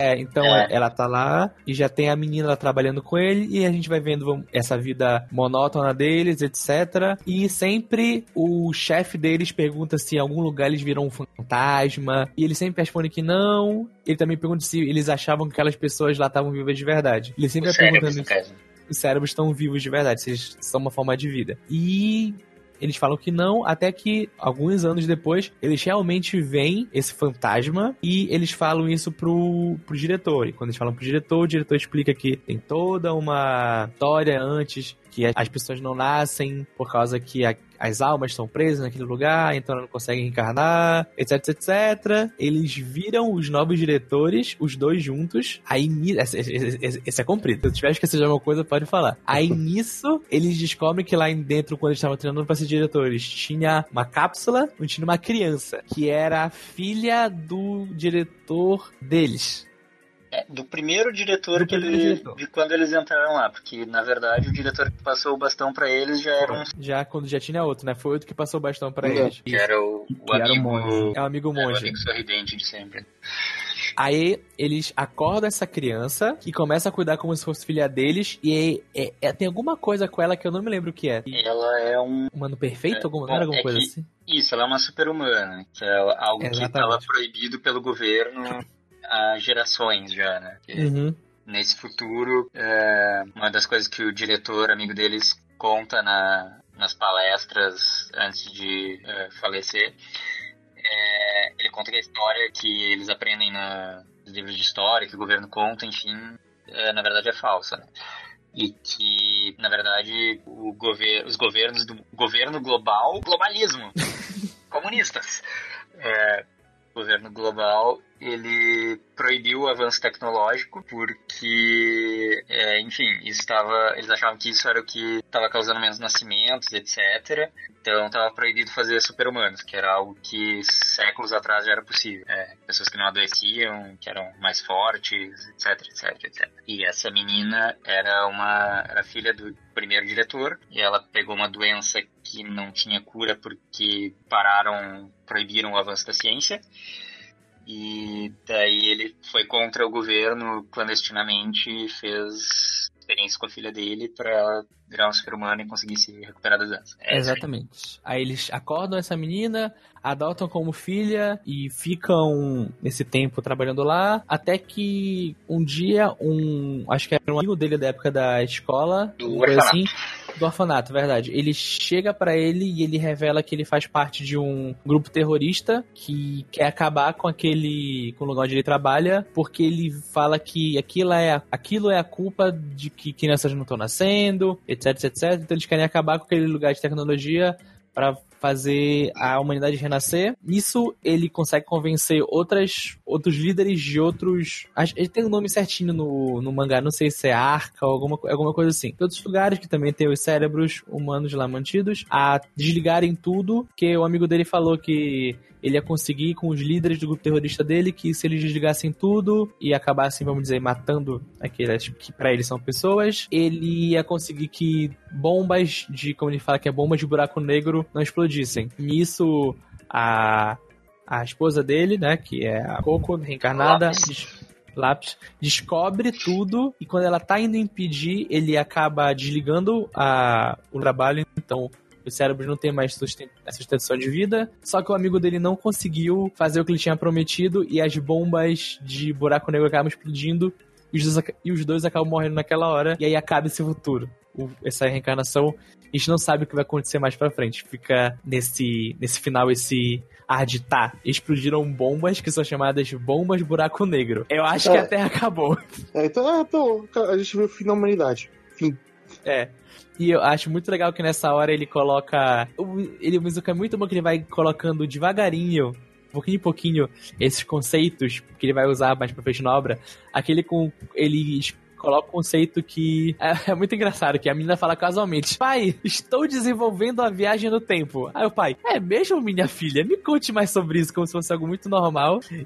É, então É. ela tá lá e já tem a menina lá trabalhando com ele e a gente vai vendo essa vida monótona deles, etc. E sempre o chefe deles pergunta se em algum lugar eles viram um fantasma e ele sempre responde que não. Ele também pergunta se eles achavam que aquelas pessoas lá estavam vivas de verdade. Ele sempre cérebros, perguntando os cérebros estão vivos de verdade, se eles são uma forma de vida. E eles falam que não, até que alguns anos depois eles realmente veem esse fantasma e eles falam isso pro, pro diretor. E quando eles falam pro diretor, o diretor explica que tem toda uma história antes que as pessoas não nascem por causa que a- as almas estão presas naquele lugar, então não conseguem reencarnar, etc, etc. Eles viram os novos diretores, os dois juntos. Aí, esse, esse- esse- esse é comprido. Se eu tiver esquecido de alguma coisa, pode falar. Aí nisso, eles descobrem que lá dentro, quando eles estavam treinando pra ser diretores, tinha uma cápsula onde tinha uma criança, que era a filha do diretor deles. É, do primeiro diretor Do que primeiro ele, diretor. de quando eles entraram lá, porque na verdade o diretor que passou o bastão pra eles já era um Já quando já tinha outro, né? Foi outro que passou o bastão pra É. eles. que era o, o Que era o amigo, monge. É o amigo é, o monge. amigo sorridente de sempre. Aí eles acordam essa criança e começam a cuidar como se fosse filha deles. E é- é- tem alguma coisa com ela que eu não me lembro o que é. Ela é um Humano perfeito? É, Alguma, bom, alguma é coisa que- assim? Isso, ela é uma super-humana, que é algo que Exatamente. estava proibido pelo governo há gerações já, né? Que Uhum. Nesse futuro, é, uma das coisas que o diretor, amigo deles, conta na, nas palestras antes de é, falecer, é, ele conta que a história que eles aprendem na- nos livros de história, que o governo conta, enfim, é, na verdade é falsa, né? E que, na verdade, o gover os governos do governo global, globalismo, comunistas, é, governo global ele proibiu o avanço tecnológico porque, é, enfim, estava, eles achavam que isso era o que estava causando menos nascimentos, etc. Então estava proibido fazer super-humanos, que era algo que séculos atrás já era possível. É, pessoas que não adoeciam, que eram mais fortes, etc, etc, etc. E essa menina era uma era filha do primeiro diretor e ela pegou uma doença que não tinha cura porque pararam, proibiram o avanço da ciência. E daí ele foi contra o governo clandestinamente e fez experiência com a filha dele pra ela virar um ser humano e conseguir se recuperar das doenças. É. Exatamente. Aí eles acordam essa menina, adotam como filha e ficam nesse tempo trabalhando lá, até que um dia um, acho que era um amigo dele da época da escola, Do coisa orfanato. assim, do orfanato, verdade. Ele chega pra ele e ele revela que ele faz parte de um grupo terrorista que quer acabar com aquele com o lugar onde ele trabalha, porque ele fala que aquilo é a, aquilo é a culpa de que crianças não estão nascendo, etc, etc. Então eles querem acabar com aquele lugar de tecnologia para fazer a humanidade renascer. Nisso ele consegue convencer outras outros líderes de outros, ele tem um nome certinho no, no mangá, não sei se é Arca ou alguma, alguma coisa assim. De outros lugares que também tem os cérebros humanos lá mantidos a desligarem tudo, que o amigo dele falou que ele ia conseguir com os líderes do grupo terrorista dele que se eles desligassem tudo e acabassem, vamos dizer, matando aquelas que pra eles são pessoas, ele ia conseguir que bombas de, como ele fala que é bombas de buraco negro, não explodissem. Nisso, a, a esposa dele, né, que é a Coco reencarnada, Lápis. des- Lápis, descobre tudo e quando ela tá indo impedir, ele acaba desligando a, o trabalho, então os cérebros não têm mais sustentação de vida. Só que o amigo dele não conseguiu fazer o que ele tinha prometido e as bombas de buraco negro acabam explodindo e os dois, e os dois acabam morrendo naquela hora. E aí acaba esse futuro. Essa reencarnação. A gente não sabe o que vai acontecer mais pra frente. Fica nesse, nesse final esse ar de tá. Explodiram bombas que são chamadas bombas buraco negro. Eu acho que É. a Terra acabou. É, então, ah, então, a gente viu o fim da humanidade. Fim. É. E eu acho muito legal que nessa hora ele coloca. o- Ele, o Mizuka é muito bom que ele vai colocando devagarinho, pouquinho em pouquinho, esses conceitos que ele vai usar mais pra frente na obra. Aquele com. Ele coloca um conceito que é, é muito engraçado, que a menina fala casualmente: Pai, estou desenvolvendo a viagem no tempo. Aí o pai, é mesmo, minha filha? Me conte mais sobre isso, como se fosse algo muito normal. E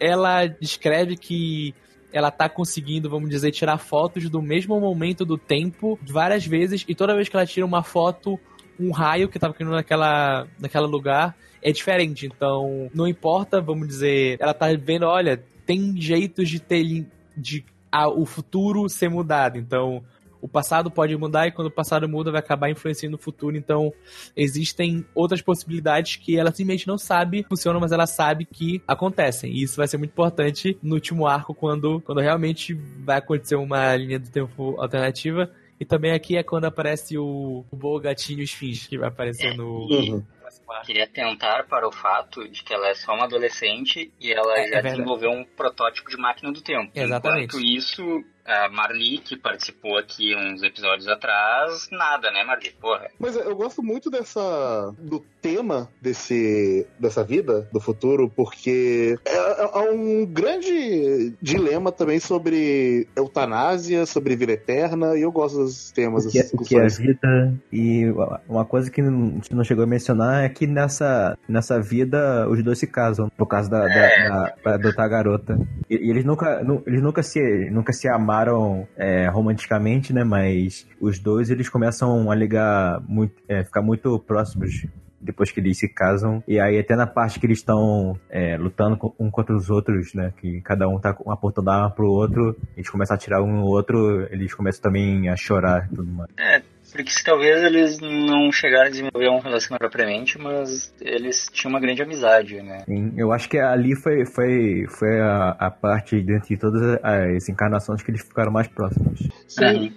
ela descreve que ela tá conseguindo, vamos dizer, tirar fotos do mesmo momento do tempo várias vezes, e toda vez que ela tira uma foto, um raio que tava caindo naquela, naquela lugar é diferente. Então, não importa, vamos dizer, ela tá vendo, olha, tem jeitos de ter de a- o futuro ser mudado. Então, o passado pode mudar e quando o passado muda vai acabar influenciando o futuro. Então, existem outras possibilidades que ela simplesmente não sabe funcionam, mas ela sabe que acontecem. E isso vai ser muito importante no último arco, quando, quando realmente vai acontecer uma linha do tempo alternativa. E também aqui é quando aparece o, o Boa Gatinho Esfinge, que vai aparecer no E Uhum. Queria tentar para o fato de que ela é só uma adolescente e ela É, é já verdade. desenvolveu um protótipo de máquina do tempo. Exatamente. Enquanto isso, a Marli, que participou aqui uns episódios atrás, nada, né, Marli? Porra. Mas eu gosto muito dessa. do tema desse, dessa vida, do futuro, porque é, é um grande dilema também sobre eutanásia, sobre vida eterna, e eu gosto dos temas. O que, é, o que é a vida, e uma coisa que não, não chegou a mencionar é que nessa, nessa vida os dois se casam, por causa da, da, da, da adotar a garota. E, e, eles nunca, eles nunca se, nunca se amaram é, romanticamente, né, mas os dois eles começam a ligar muito, é, ficar muito próximos depois que eles se casam. E aí até na parte que eles estão é, lutando um contra os outros, né? Que cada um tá apontando a arma pro outro, eles começam a atirar um no outro, eles começam também a chorar e tudo mais. É, porque talvez eles não chegaram a desenvolver um relacionamento propriamente, mas eles tinham uma grande amizade, né? Sim, eu acho que ali foi, foi, foi a, a parte, dentre todas as encarnações, que eles ficaram mais próximos. Sim.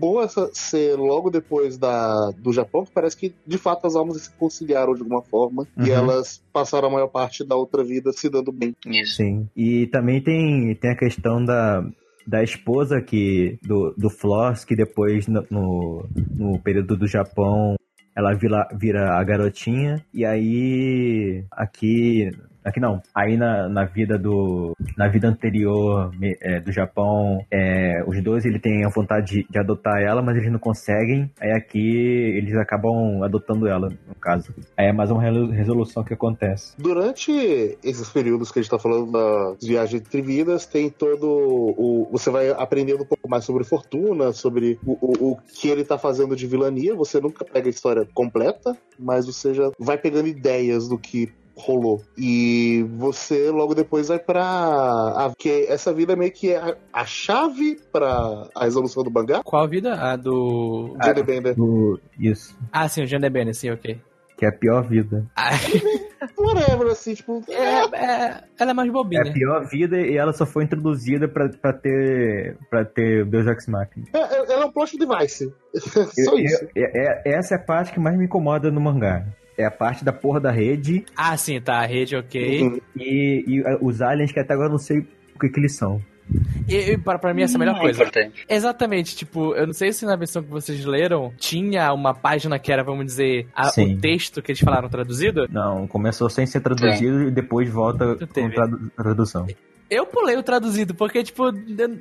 Boa ser logo depois da, do Japão, que parece que de fato as almas se conciliaram de alguma forma uhum. e elas passaram a maior parte da outra vida se dando bem. Isso. Sim. E também tem, tem a questão da, da esposa que do, do Floss, que depois no, no, no período do Japão ela vira, vira a garotinha e aí aqui Aqui não. Aí na, na vida do. Na vida anterior é, do Japão, é, os dois ele tem a vontade de, de, adotar ela, mas eles não conseguem. Aí aqui eles acabam adotando ela, no caso. Aí é mais uma resolução que acontece. Durante esses períodos que a gente tá falando das viagens entre vidas, tem todo o. Você vai aprendendo um pouco mais sobre fortuna, sobre o, o, o que ele tá fazendo de vilania. Você nunca pega a história completa, mas você já vai pegando ideias do que rolou. E você logo depois vai pra. que essa vida meio que é a, a chave pra a resolução do mangá. Qual vida? A do. Genebender. Do... Isso. Ah, sim, o Genebender, sim, ok. Que é a pior vida. Ah. Whatever, assim, tipo. É, é, ela é mais bobinha. É a pior vida e ela só foi introduzida pra, pra ter. pra ter Deus Ex Machina. É, é, ela é um plot device. só eu, isso. Eu, é, é, essa é a parte que mais me incomoda no mangá. É a parte da porra da rede. Ah, sim, tá. A rede, ok. Uhum. E, e os aliens que até agora eu não sei o que, que eles são. E, para, pra mim, essa é a melhor hum, coisa. Importante. Exatamente, tipo, eu não sei se na versão que vocês leram tinha uma página que era, vamos dizer, a, o texto que eles falaram traduzido. Não, começou sem ser traduzido e depois volta com tradu tradução. Eu pulei o traduzido, porque, tipo,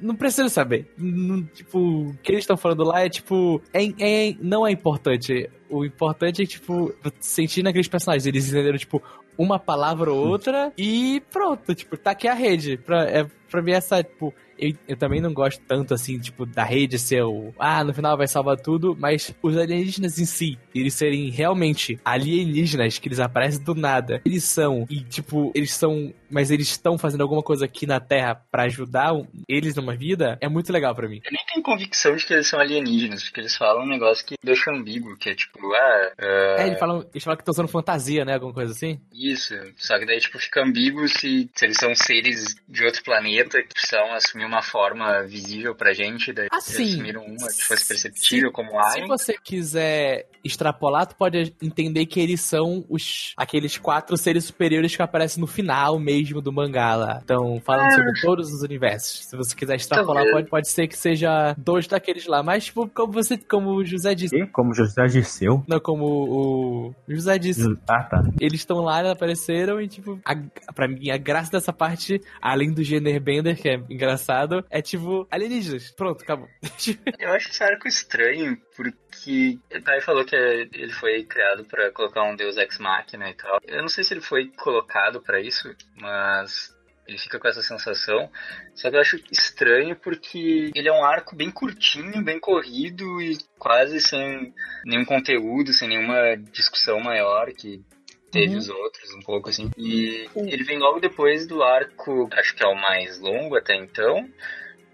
não preciso saber. Não, tipo, o que eles estão falando lá é, tipo, é, é, não é importante. O importante é, tipo, sentir naqueles personagens. Eles entenderam, tipo, uma palavra ou outra e pronto, tipo, tá aqui a rede. Pra, é, pra mim, essa, tipo, eu, eu, também não gosto tanto, assim, tipo, da rede ser o. Ah, no final vai salvar tudo, mas os alienígenas em si, eles serem realmente alienígenas, que eles aparecem do nada, eles são, e, tipo, eles são. Mas eles estão fazendo alguma coisa aqui na Terra para ajudar eles numa vida, é muito legal para mim. Eu nem tenho convicção de que eles são alienígenas, porque eles falam um negócio que deixa ambíguo, que é tipo, ah. Uh... É, eles falam, eles falam que estão usando fantasia, né? Alguma coisa assim? Isso, só que daí, tipo, fica ambíguo se, se eles são seres de outro planeta que precisam assumir uma forma visível pra gente, daí assim, assumiram uma que fosse perceptível se, como Alien. Se você quiser extrapolar, tu pode entender que eles são os aqueles quatro seres superiores que aparecem no final mesmo do mangá lá. Então, falando ah. sobre todos os universos. Se você quiser extrapolar, pode, pode ser que seja dois daqueles lá. Mas, tipo, como você, como o José disse. E? Como o José disse? Não, como o José disse. Ah, tá. Eles estão lá, eles apareceram e, tipo, a, pra mim, a graça dessa parte, além do Jenner Bender, que é engraçado, é tipo alienígenas. Pronto, acabou. Eu acho esse arco estranho, porque o Pai falou que ele foi criado para colocar um deus ex machina e tal. Eu não sei se ele foi colocado para isso, mas ele fica com essa sensação. Só que eu acho estranho porque ele é um arco bem curtinho, bem corrido e quase sem nenhum conteúdo, sem nenhuma discussão maior que teve uhum. os outros, um pouco assim. E ele vem logo depois do arco, acho que é o mais longo até então.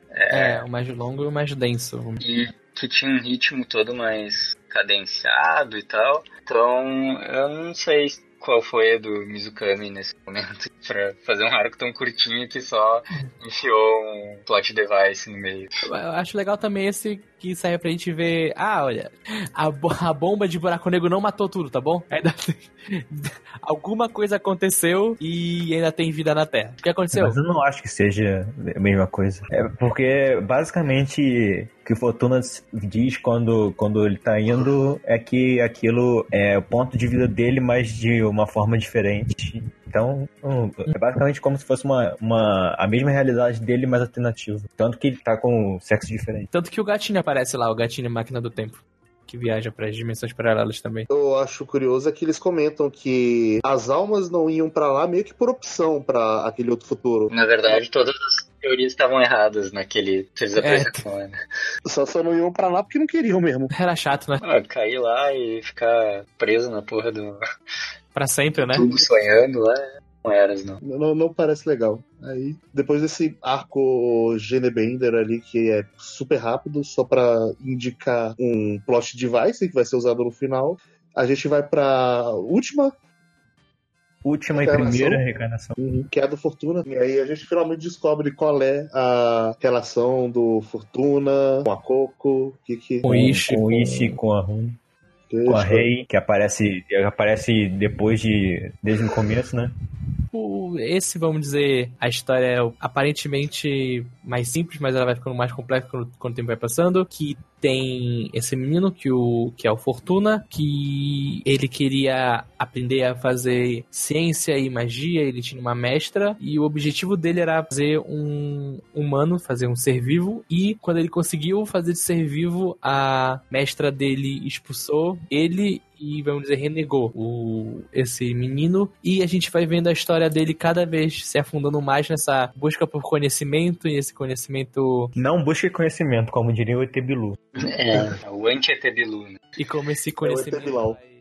É, é o mais longo e o mais denso. E que tinha um ritmo todo mais cadenciado e tal. Então, eu não sei qual foi a do Mizukami nesse momento para fazer um arco tão curtinho que só enfiou um plot device no meio. Eu acho legal também esse que serve pra gente ver. Ah, olha, a, a bomba de buraco negro não matou tudo, tá bom? Ainda tem, alguma coisa aconteceu e ainda tem vida na Terra. O que aconteceu? Mas eu não acho que seja a mesma coisa. É porque basicamente o que o Fortuna diz quando, quando ele tá indo é que aquilo é o ponto de vida dele, mas de uma forma diferente. Então, hum, é basicamente como se fosse uma, uma, a mesma realidade dele, mas alternativa. Tanto que ele tá com sexo diferente. Tanto que o gatinho aparece lá, o gatinho máquina do tempo. Que viaja para as dimensões paralelas também. Eu acho curioso é que eles comentam que as almas não iam para lá meio que por opção para aquele outro futuro. Na verdade, todas as teorias estavam erradas naquele que eles apresentaram, né? Só, só não iam para lá porque não queriam mesmo. Era chato, né? Ah, cair lá e ficar preso na porra do. Pra sempre, né? tubo sonhando lá. Não eras, não. Não, não parece legal. Aí, depois desse arco Genebender ali, que é super rápido, só pra indicar um plot device que vai ser usado no final, a gente vai pra última Última e primeira reencarnação. que é a do Fortuna. E aí a gente finalmente descobre qual é a relação do Fortuna com a Coco. Que que... Com o Ishi. Com Ishi, com a Rune, com a Rei, que aparece, aparece depois de. desde o começo, né? Esse, vamos dizer, a história é aparentemente mais simples, mas ela vai ficando mais complexa quando, quando o tempo vai passando. Que tem esse menino que, o, que é o Fortuna, que ele queria aprender a fazer ciência e magia, ele tinha uma mestra, e o objetivo dele era fazer um humano, fazer um ser vivo, e quando ele conseguiu fazer de ser vivo, a mestra dele expulsou ele e, vamos dizer, renegou o, esse menino. E a gente vai vendo a história dele cada vez se afundando mais nessa busca por conhecimento, e esse conhecimento. Não busque conhecimento, como diria o ET Bilu. É, o anti-Etebilu, né? E como esse É o conhecimento. Bilal. vai-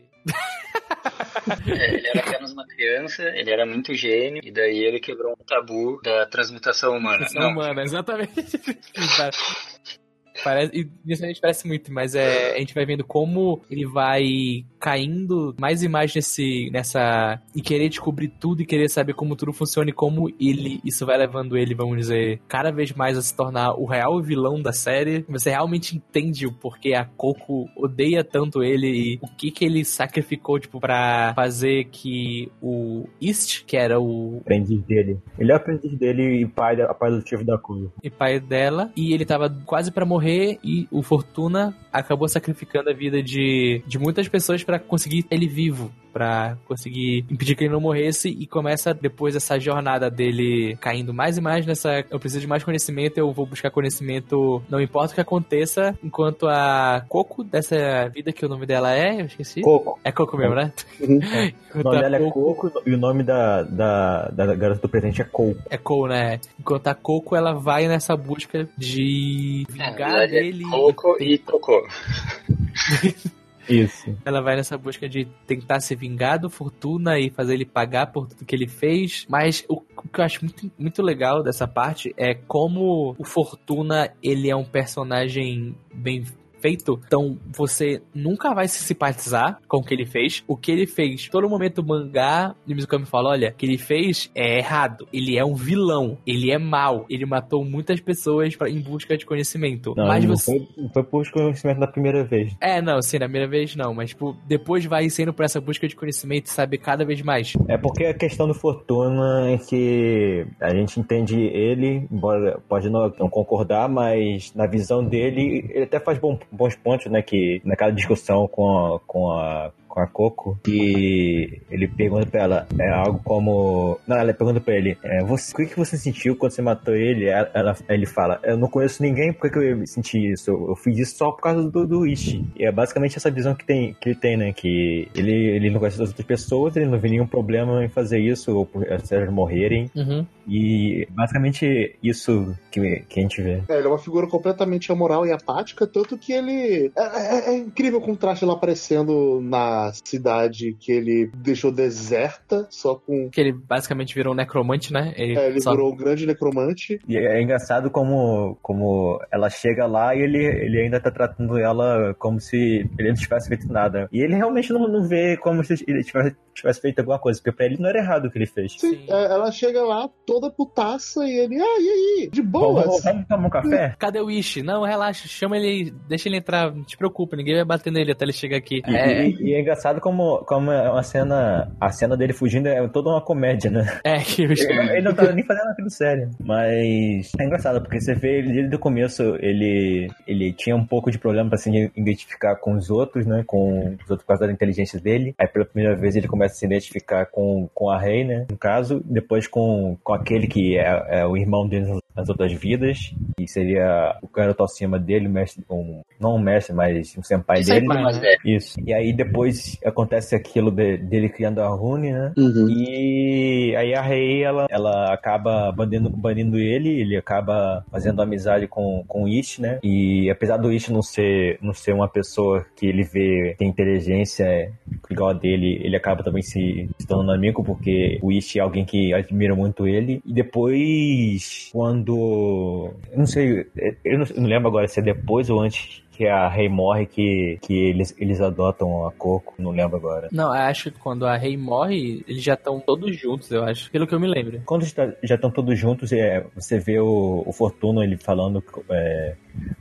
É, ele era apenas uma criança, ele era muito gênio, e daí ele quebrou um tabu da transmutação humana. Não, humana, exatamente. Parece, inicialmente parece muito, mas é, a gente vai vendo como ele vai caindo mais e mais nesse, nessa. e querer descobrir tudo e querer saber como tudo funciona e como ele. Isso vai levando ele, vamos dizer, cada vez mais a se tornar o real vilão da série. Você realmente entende o porquê a Coco odeia tanto ele e o que que ele sacrificou, tipo, pra fazer que o East, que era o Aprendiz dele. Ele é o aprendiz dele e pai, pai adotivo da Coisa. e pai dela, e ele tava quase pra morrer, e o Fortuna acabou sacrificando a vida de, de muitas pessoas pra conseguir ele vivo, pra conseguir impedir que ele não morresse, e começa depois essa jornada dele caindo mais e mais nessa. Eu preciso de mais conhecimento, eu vou buscar conhecimento, não importa o que aconteça, enquanto a Coco dessa vida que o nome dela é, eu esqueci. Coco. É Coco mesmo, né? Uhum. O Enquanto nome dela é Coco- Coco e o nome da, da, da garota do presente é Coco. É Cole, né? Enquanto a Coco, ela vai nessa busca de na vingar é dele. Coco e Cocô. Isso. Ela vai nessa busca de tentar se vingar do Fortuna e fazer ele pagar por tudo que ele fez. Mas o, que eu acho muito, muito legal dessa parte é como o Fortuna, ele é um personagem bem feito, então você nunca vai se simpatizar com o que ele fez. O que ele fez, todo momento o mangá de Mizukami fala, olha, o que ele fez é errado. Ele é um vilão, ele é mau, ele matou muitas pessoas pra, em busca de conhecimento. Não, mas não, você foi, não foi por conhecimento da primeira vez. é, não, sim, na primeira vez não, mas tipo, depois vai sendo por essa busca de conhecimento e saber cada vez mais. É porque a questão do Fortuna é que a gente entende ele, embora pode não, não concordar, mas na visão dele, ele até faz bom- bons pontos, né? Que naquela discussão com a, com a, com a Coco, que ele pergunta pra ela, é algo como. Não, ela pergunta pra ele, é, você, o que, que você sentiu quando você matou ele? Ela, ela- ele fala, eu não conheço ninguém, por que, que eu senti isso? Eu fiz isso só por causa do, do Ishi. E é basicamente essa visão que, tem, que ele tem, né? Que ele, ele não conhece as outras pessoas, ele não vê nenhum problema em fazer isso, ou por se elas morrerem. Uhum. E basicamente isso que, que a gente vê. É, ele é uma figura completamente amoral e apática, tanto que ele. É, é- é incrível o contraste lá aparecendo na a cidade que ele deixou deserta, só com. Que ele basicamente virou um necromante, né? Ele, é, ele só... virou um grande necromante. E é engraçado como, como ela chega lá e ele, ele ainda tá tratando ela como se ele não tivesse feito nada. E ele realmente não, não vê como se ele tivesse, tivesse feito alguma coisa, porque pra ele não era errado o que ele fez. Sim, Sim. É, ela chega lá toda putaça e ele, ah, e aí? De boas? Vamos, tomar um café? Cadê o Ishi? Não, relaxa, chama ele, deixa ele entrar, não te preocupa, ninguém vai bater nele até ele chegar aqui. E é, e é engraçado como, como é uma cena, a cena dele fugindo é toda uma comédia, né? É, que ele, ele não tá nem fazendo aquilo sério. Mas é engraçado, porque você vê ele desde o começo, ele, ele tinha um pouco de problema pra se identificar com os outros, né? Com os outros por causa da inteligência dele. Aí pela primeira vez ele começa a se identificar com, com a Rei, né? No caso, depois com, com aquele que é, é o irmão dele nas outras vidas, que seria o garoto acima dele, mestre, um, não um mestre, mas um senpai dele. Mais velho. Isso. E aí depois acontece aquilo de, dele criando a Rune, né? Uhum. E aí a Rei, ela, ela acaba banindo, banindo ele, ele acaba fazendo amizade com, com o Ish, né? E apesar do Ish não ser, não ser uma pessoa que ele vê tem inteligência igual a dele, ele acaba também se, se tornando amigo, porque o Ish é alguém que admira muito ele. E depois, quando quando. Eu não sei, eu não, eu não lembro agora se é depois ou antes que a Rei morre que, que eles, eles adotam a Coco, não lembro agora. Não, acho que quando a Rei morre, eles já estão todos juntos, eu acho, pelo que eu me lembro. Quando já estão todos juntos, é, você vê o, o Fortuna ele falando é,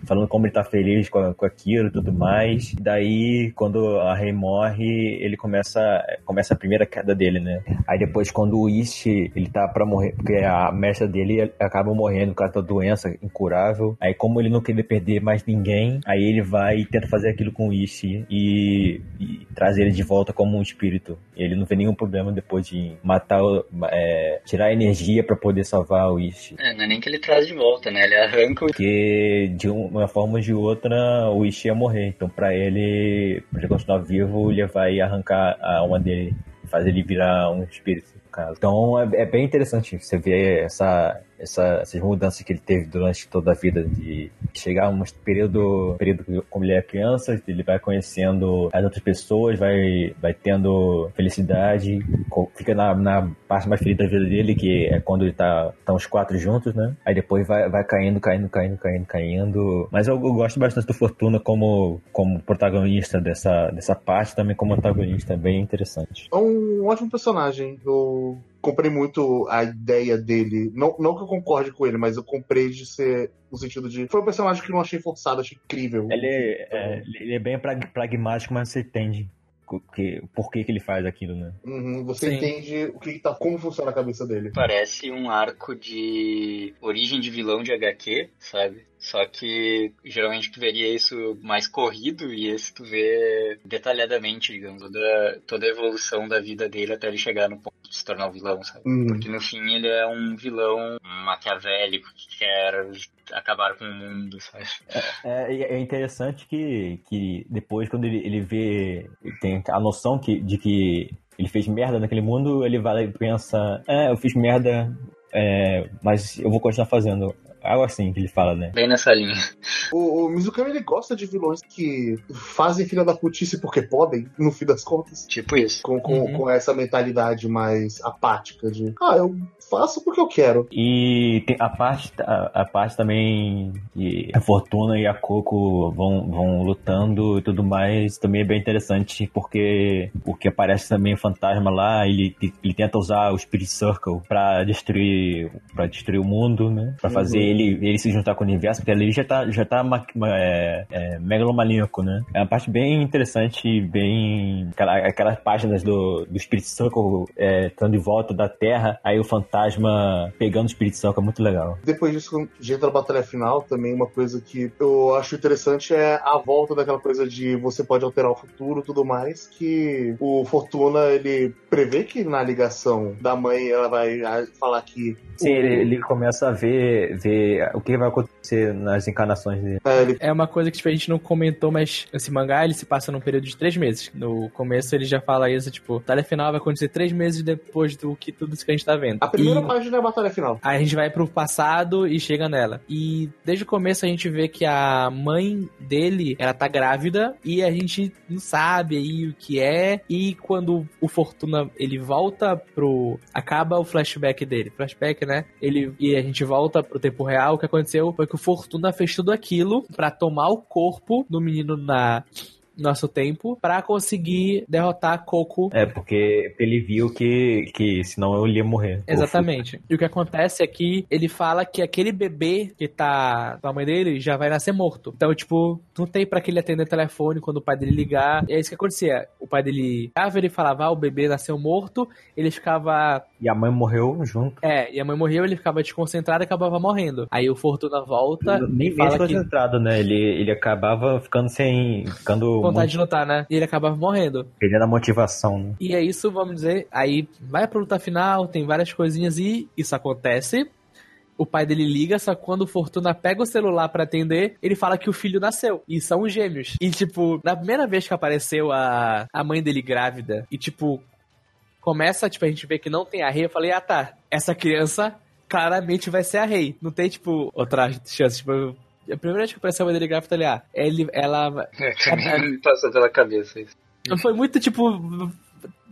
falando como ele tá feliz com, com aquilo e tudo mais. Daí, quando a Rei morre, ele começa, começa a primeira queda dele, né? Aí depois, quando o Ishi, ele tá pra morrer, porque a mestra dele acaba morrendo por causa da doença incurável. Aí, como ele não queria perder mais ninguém, aí ele vai e tenta fazer aquilo com o Ishi e, e traz ele de volta como um espírito. Ele não vê nenhum problema depois de matar, é, tirar energia para poder salvar o Ishi. É, não é nem que ele traz de volta, né? Ele arranca o... Porque de uma forma ou de outra, o Ishi ia morrer. Então, para ele, pra ele continuar vivo, ele vai arrancar a alma dele, fazer ele virar um espírito. Então, é, é bem interessante você ver essa, essa, essas mudanças que ele teve durante toda a vida de chegar um período, período como ele é criança, ele vai conhecendo as outras pessoas, vai, vai tendo felicidade, fica na, na parte mais feliz da vida dele, que é quando ele tá, tá os quatro juntos, né? Aí depois vai, vai caindo, caindo, caindo, caindo, caindo. Mas eu, eu gosto bastante do Fortuna como, como protagonista dessa, dessa parte, também como antagonista, bem interessante. É um ótimo personagem. Comprei muito a ideia dele. Não, não que eu concorde com ele, mas eu comprei de ser no sentido de. Foi um personagem que eu não achei forçado, achei incrível. Ele, é, ele é bem pragmático, mas você entende que, por que, que ele faz aquilo, né? Uhum, você Sim. entende o que tá, como funciona a cabeça dele. Parece um arco de origem de vilão de HQ, sabe? Só que geralmente tu veria isso mais corrido e esse tu vê detalhadamente, digamos, toda, toda a evolução da vida dele até ele chegar no ponto de se tornar um vilão, sabe? Uhum. Porque no fim ele é um vilão maquiavélico que quer acabar com o mundo, sabe? É, é, é interessante que, que depois, quando ele, ele vê, ele tem a noção que, de que ele fez merda naquele mundo, ele vai e pensa, é, eu fiz merda, é, mas eu vou continuar fazendo. Algo assim que ele fala, né? Bem nessa linha. O, o Mizukami, ele gosta de vilões que fazem filha da putice porque podem, no fim das contas. Tipo isso. Com, com, uhum. com essa mentalidade mais apática de, ah, eu faço porque eu quero. E tem a parte, a, a parte também que a Fortuna e a Coco vão, vão lutando e tudo mais, também é bem interessante, porque o que aparece também o fantasma lá, ele, ele tenta usar o Spirit Circle pra destruir, pra destruir o mundo, né? Pra fazer uhum ele, ele se juntar com o universo, porque ali já tá, já tá é, é, megalomaníaco, né? É uma parte bem interessante, bem. Aquela, aquelas páginas do, do Spirit Circle é, estando de volta da Terra, aí o fantasma pegando o Spirit Circle, é muito legal. Depois disso, gente da batalha final, também uma coisa que eu acho interessante é a volta daquela coisa de você pode alterar o futuro e tudo mais, que o Fortuna, ele prevê que na ligação da mãe ela vai falar que... Sim, o... ele, ele começa a ver, ver O que vai acontecer nas encarnações dele. É, É uma coisa que tipo, a gente não comentou, mas esse mangá ele se passa num período de três meses. No começo ele já fala isso, tipo, batalha final vai acontecer três meses depois do que tudo isso que a gente tá vendo. a primeira E- página é a batalha final. Aí a gente vai pro passado e chega nela. E desde o começo a gente vê que a mãe dele, ela tá grávida e a gente não sabe aí o que é. E quando o Fortuna, ele volta pro... Acaba o flashback dele. Flashback, né? Ele, e a gente volta pro tempo real. O que aconteceu foi que o Fortuna fez tudo aquilo pra tomar o corpo do menino na... Nosso tempo pra conseguir derrotar Coco É, porque ele viu que, que senão ele ia morrer. Exatamente. E o que acontece é que ele fala que aquele bebê que tá com a mãe dele já vai nascer morto. Então, tipo, não tem pra que ele atender telefone quando o pai dele ligar. E é isso que acontecia. O pai dele ligava, ele falava, ah, o bebê nasceu morto. Ele ficava. E a mãe morreu junto. É, e a mãe morreu, ele ficava desconcentrado e acabava morrendo. Aí o Fortuna volta Nem bem fala que. né? Ele, ele acabava ficando sem. ficando Vontade muito de lutar, né? E ele acabava morrendo. perdendo a motivação, né? E é isso, vamos dizer. Aí vai pra luta final, tem várias coisinhas e isso acontece. O pai dele liga, só que quando o Fortuna pega o celular pra atender, ele fala que o filho nasceu. E são gêmeos. E, tipo, na primeira vez que apareceu a, a mãe dele grávida, e, tipo, começa, tipo, a gente vê que não tem a rei, eu falei, ah tá, essa criança claramente vai ser a rei. Não tem, tipo, outra chance. Tipo, eu- a primeira vez que apareceu a mãe dele grávida, eu falei, ah, ele, ela me passou pela cabeça isso. foi muito tipo.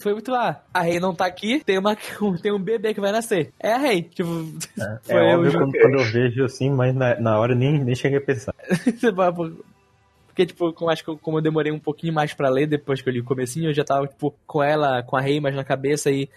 Foi muito lá. A Rei não tá aqui, tem, uma, tem um bebê que vai nascer. É a Rei. Tipo, É, foi eu óbvio quando, quando eu vejo assim, mas na, na hora eu nem, nem cheguei a pensar. Porque, tipo, como, acho que como eu demorei um pouquinho mais pra ler depois que eu li o comecinho, eu já tava, tipo, com ela, com a Rei mais na cabeça e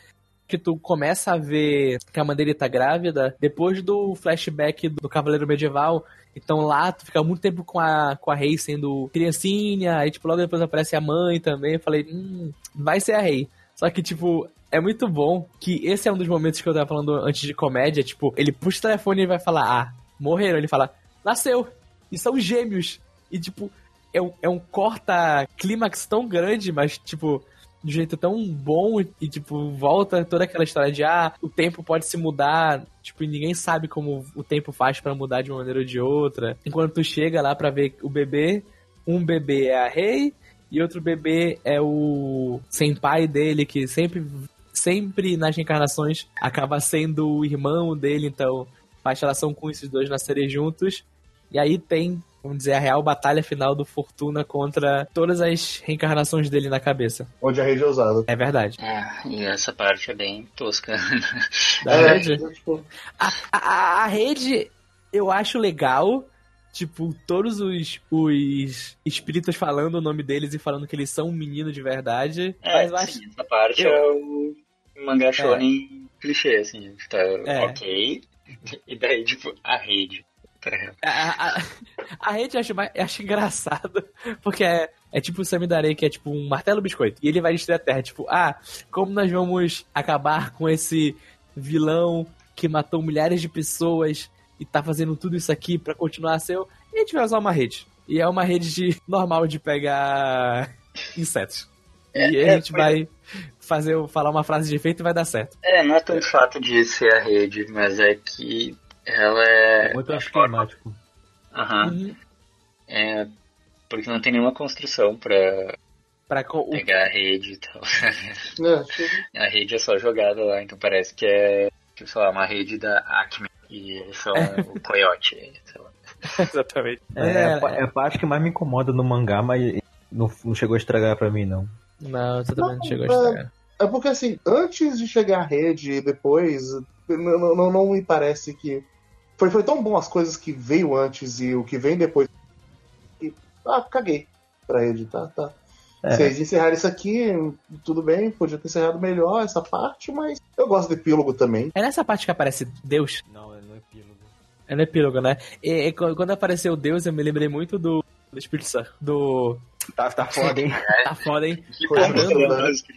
que tu começa a ver que a dele tá grávida depois do flashback do Cavaleiro Medieval. Então lá tu fica muito tempo com a, com a Rei sendo criancinha, aí tipo logo depois aparece a mãe também. Eu falei, hum, vai ser a Rei. Só que, tipo, é muito bom que esse é um dos momentos que eu tava falando antes de comédia. Tipo, ele puxa o telefone e vai falar, ah, morreram. Ele fala, nasceu. E são gêmeos. E, tipo, é um, é um corta-clímax tão grande, mas, tipo, de jeito tão bom e, tipo, volta toda aquela história de, ah, o tempo pode se mudar, tipo, e ninguém sabe como o tempo faz pra mudar de uma maneira ou de outra. Enquanto tu chega lá pra ver o bebê, um bebê é a rei e outro bebê é o senpai dele, que sempre, sempre nas reencarnações acaba sendo o irmão dele, então faz relação com esses dois nascerem juntos. E aí tem, vamos dizer, a real batalha final do Fortuna contra todas as reencarnações dele na cabeça. Onde a rede é usada. É verdade. Ah, e essa parte é bem tosca. Da É, rede, tipo, a, a, a rede eu acho legal. Tipo, todos os, os espíritos falando o nome deles e falando que eles são um menino de verdade. mas eu É, acho. sim, essa parte eu- é o mangá shonen clichê, assim. Tá É. ok. E daí, tipo, a rede. Tá ligado? A, a, a rede eu acho, acho engraçado, porque é, é tipo o Samidare, que é tipo um martelo biscoito. E ele vai destruir a Terra. Tipo, ah, como nós vamos acabar com esse vilão que matou milhares de pessoas e tá fazendo tudo isso aqui pra continuar a ser. E a gente vai usar uma rede. E é uma rede de, normal de pegar insetos. E É, a gente foi- vai fazer, falar uma frase de efeito e vai dar certo. É, não é tanto o fato de ser a rede, mas é que ela é. Muito anticlimático. Aham. Uhum. É. Porque não tem nenhuma construção pra Pra co- pegar a rede e tal. tipo, A rede é só jogada lá, então parece que é, tipo, sei lá, uma rede da Acme. E eles são o coiote, sei lá. Exatamente. É, É, é a parte que mais me incomoda no mangá, mas não, não chegou a estragar pra mim, não. Não, você também não Não, chegou a é- estragar. É porque assim, antes de chegar a rede e depois, não, não, não- não me parece que. Foi, foi tão bom as coisas que veio antes e o que vem depois. E, ah, caguei pra rede, tá? tá. É. Se eles encerrarem isso aqui, tudo bem, podia ter encerrado melhor essa parte, mas eu gosto do epílogo também. É nessa parte que aparece Deus. Não, é no epílogo. É no epílogo, né? E, e qu- quando apareceu Deus, eu me lembrei muito do, do Espírito Santo. Do. Tá, tá foda, hein? Tá foda, hein? Tá dando,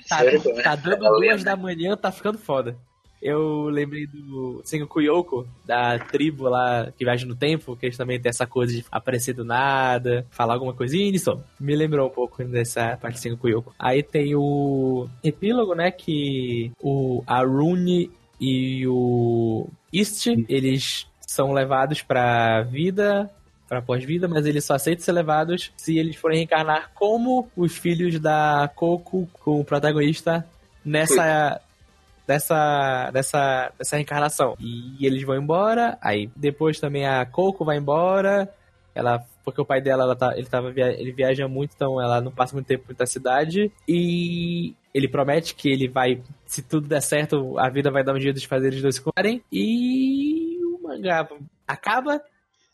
tá, tá dando duas da manhã, tá ficando foda. Eu lembrei do Sengoku Yoko, da tribo lá que viaja no tempo, que eles também tem essa coisa de aparecer do nada, falar alguma coisinha e só. Me lembrou um pouco dessa parte de Sengoku Yoko. Aí tem o epílogo, né, que o Arune e o East, eles são levados pra vida, pra pós-vida, mas eles só aceitam ser levados se eles forem reencarnar como os filhos da Coco com o protagonista nessa. Dessa, dessa, dessa reencarnação. E eles vão embora, aí depois também a Coco vai embora, ela porque o pai dela ela tá, ele tava via, ele viaja muito, então ela não passa muito tempo na cidade e ele promete que ele vai, se tudo der certo, a vida vai dar um jeito de fazer eles dois se encontrarem e o mangá acaba.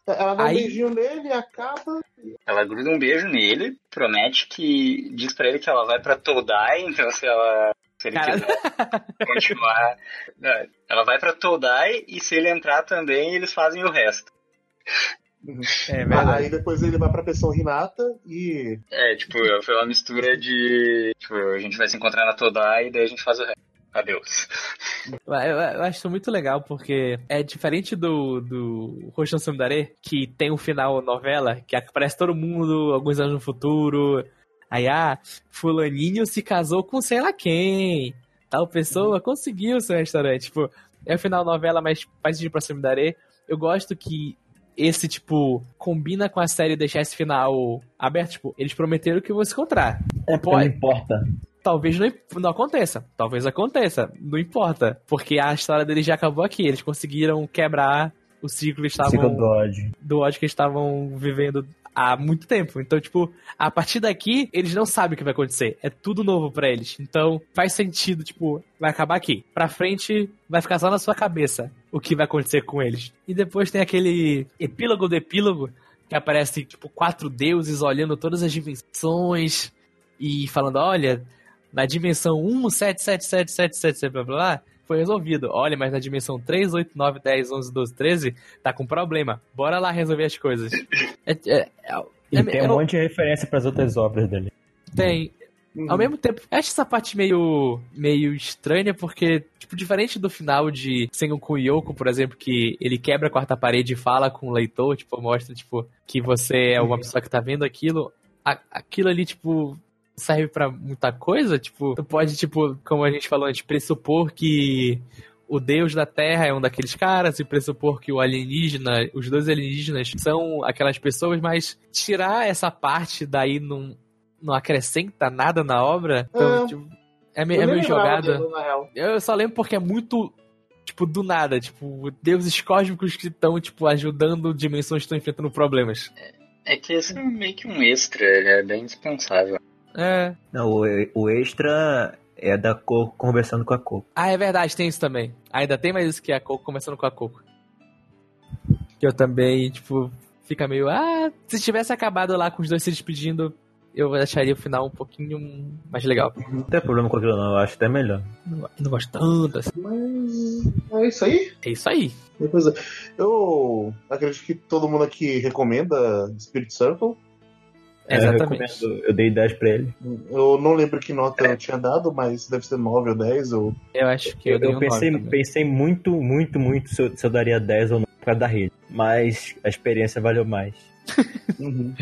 Ela dá Aí- um beijinho nele e acaba. Ela gruda um beijo nele, promete que. diz pra ele que ela vai pra Todai, então se ela. Se ele Cara. quiser continuar. Não, Ela vai pra Todai e se ele entrar também, eles fazem o resto. É Aí depois ele vai pra pensão Hinata e. É, tipo, foi uma mistura de. Tipo, a gente vai se encontrar na Todai e daí a gente faz o resto. Adeus. Eu, eu- eu acho isso muito legal, porque é diferente do, do Roshon Samidare, que tem um final novela, que aparece todo mundo alguns anos no futuro. Aí, ah, fulaninho se casou com sei lá quem. Tal pessoa conseguiu seu restaurante. Tipo, é o final novela, mas faz de pra Samidare. Eu gosto que esse, tipo, combina com a série deixar esse final aberto. Tipo, eles prometeram que vão se encontrar. É, Pode. não importa. Talvez não, não aconteça. Talvez aconteça. Não importa. Porque a história deles já acabou aqui. Eles conseguiram quebrar o ciclo que eles Ciclo estavam. do ódio. do ódio que eles estavam vivendo há muito tempo. Então, tipo, a partir daqui, eles não sabem o que vai acontecer. É tudo novo pra eles. Então, faz sentido, tipo, vai acabar aqui. Pra frente, vai ficar só na sua cabeça o que vai acontecer com eles. E depois tem aquele epílogo do epílogo, que aparece, tipo, quatro deuses olhando todas as dimensões e falando, olha, na dimensão 1, 7, 7, 7, 7, 7, 7, blá, blá, blá, foi resolvido. Olha, mas na dimensão 3, 8, 9, 10, 11, 12, 13, tá com problema. Bora lá resolver as coisas. É, é, é, E é- tem é- um monte de referência pras outras obras dele. tem. Uhum. Ao mesmo tempo, eu acho essa parte meio, meio estranha, porque, tipo, diferente do final de Sengoku Yoko, por exemplo, que ele quebra a quarta parede e fala com o leitor, tipo, mostra, tipo, que você é uma pessoa que tá vendo aquilo, a- aquilo ali, tipo, serve pra muita coisa, tipo, tu pode, tipo, como a gente falou antes, pressupor que o deus da Terra é um daqueles caras e pressupor que o alienígena, os dois alienígenas são aquelas pessoas, mas tirar essa parte daí não, não acrescenta nada na obra, então, É. tipo, é, meio- Eu é meio jogada. Eu só lembro porque é muito, tipo, do nada, tipo, deuses cósmicos que estão, tipo, ajudando dimensões que estão enfrentando problemas. É que esse é meio que um extra, ele é bem dispensável. É. Não, o, o extra é da Coco conversando com a Coco. Ah, é verdade, tem isso também. Ainda tem mais isso que a Coco conversando com a Coco. Que eu também, tipo, fica meio. Ah, se tivesse acabado lá com os dois se despedindo, eu acharia o final um pouquinho mais legal. Não tem problema com aquilo, não. Eu acho até melhor. Não, não gosto tanto assim. Mas é isso aí. É isso aí. Depois, eu acredito que todo mundo aqui recomenda Spirit Circle. É, Exatamente. Eu, eu dei 10 pra ele. Eu não lembro que nota eu tinha dado, mas deve ser 9 ou 10. Ou... Eu acho que eu, Eu, dei eu um pensei, pensei muito, muito, muito se eu, se eu daria 10 ou não por causa da rede. Mas a experiência valeu mais. Uhum.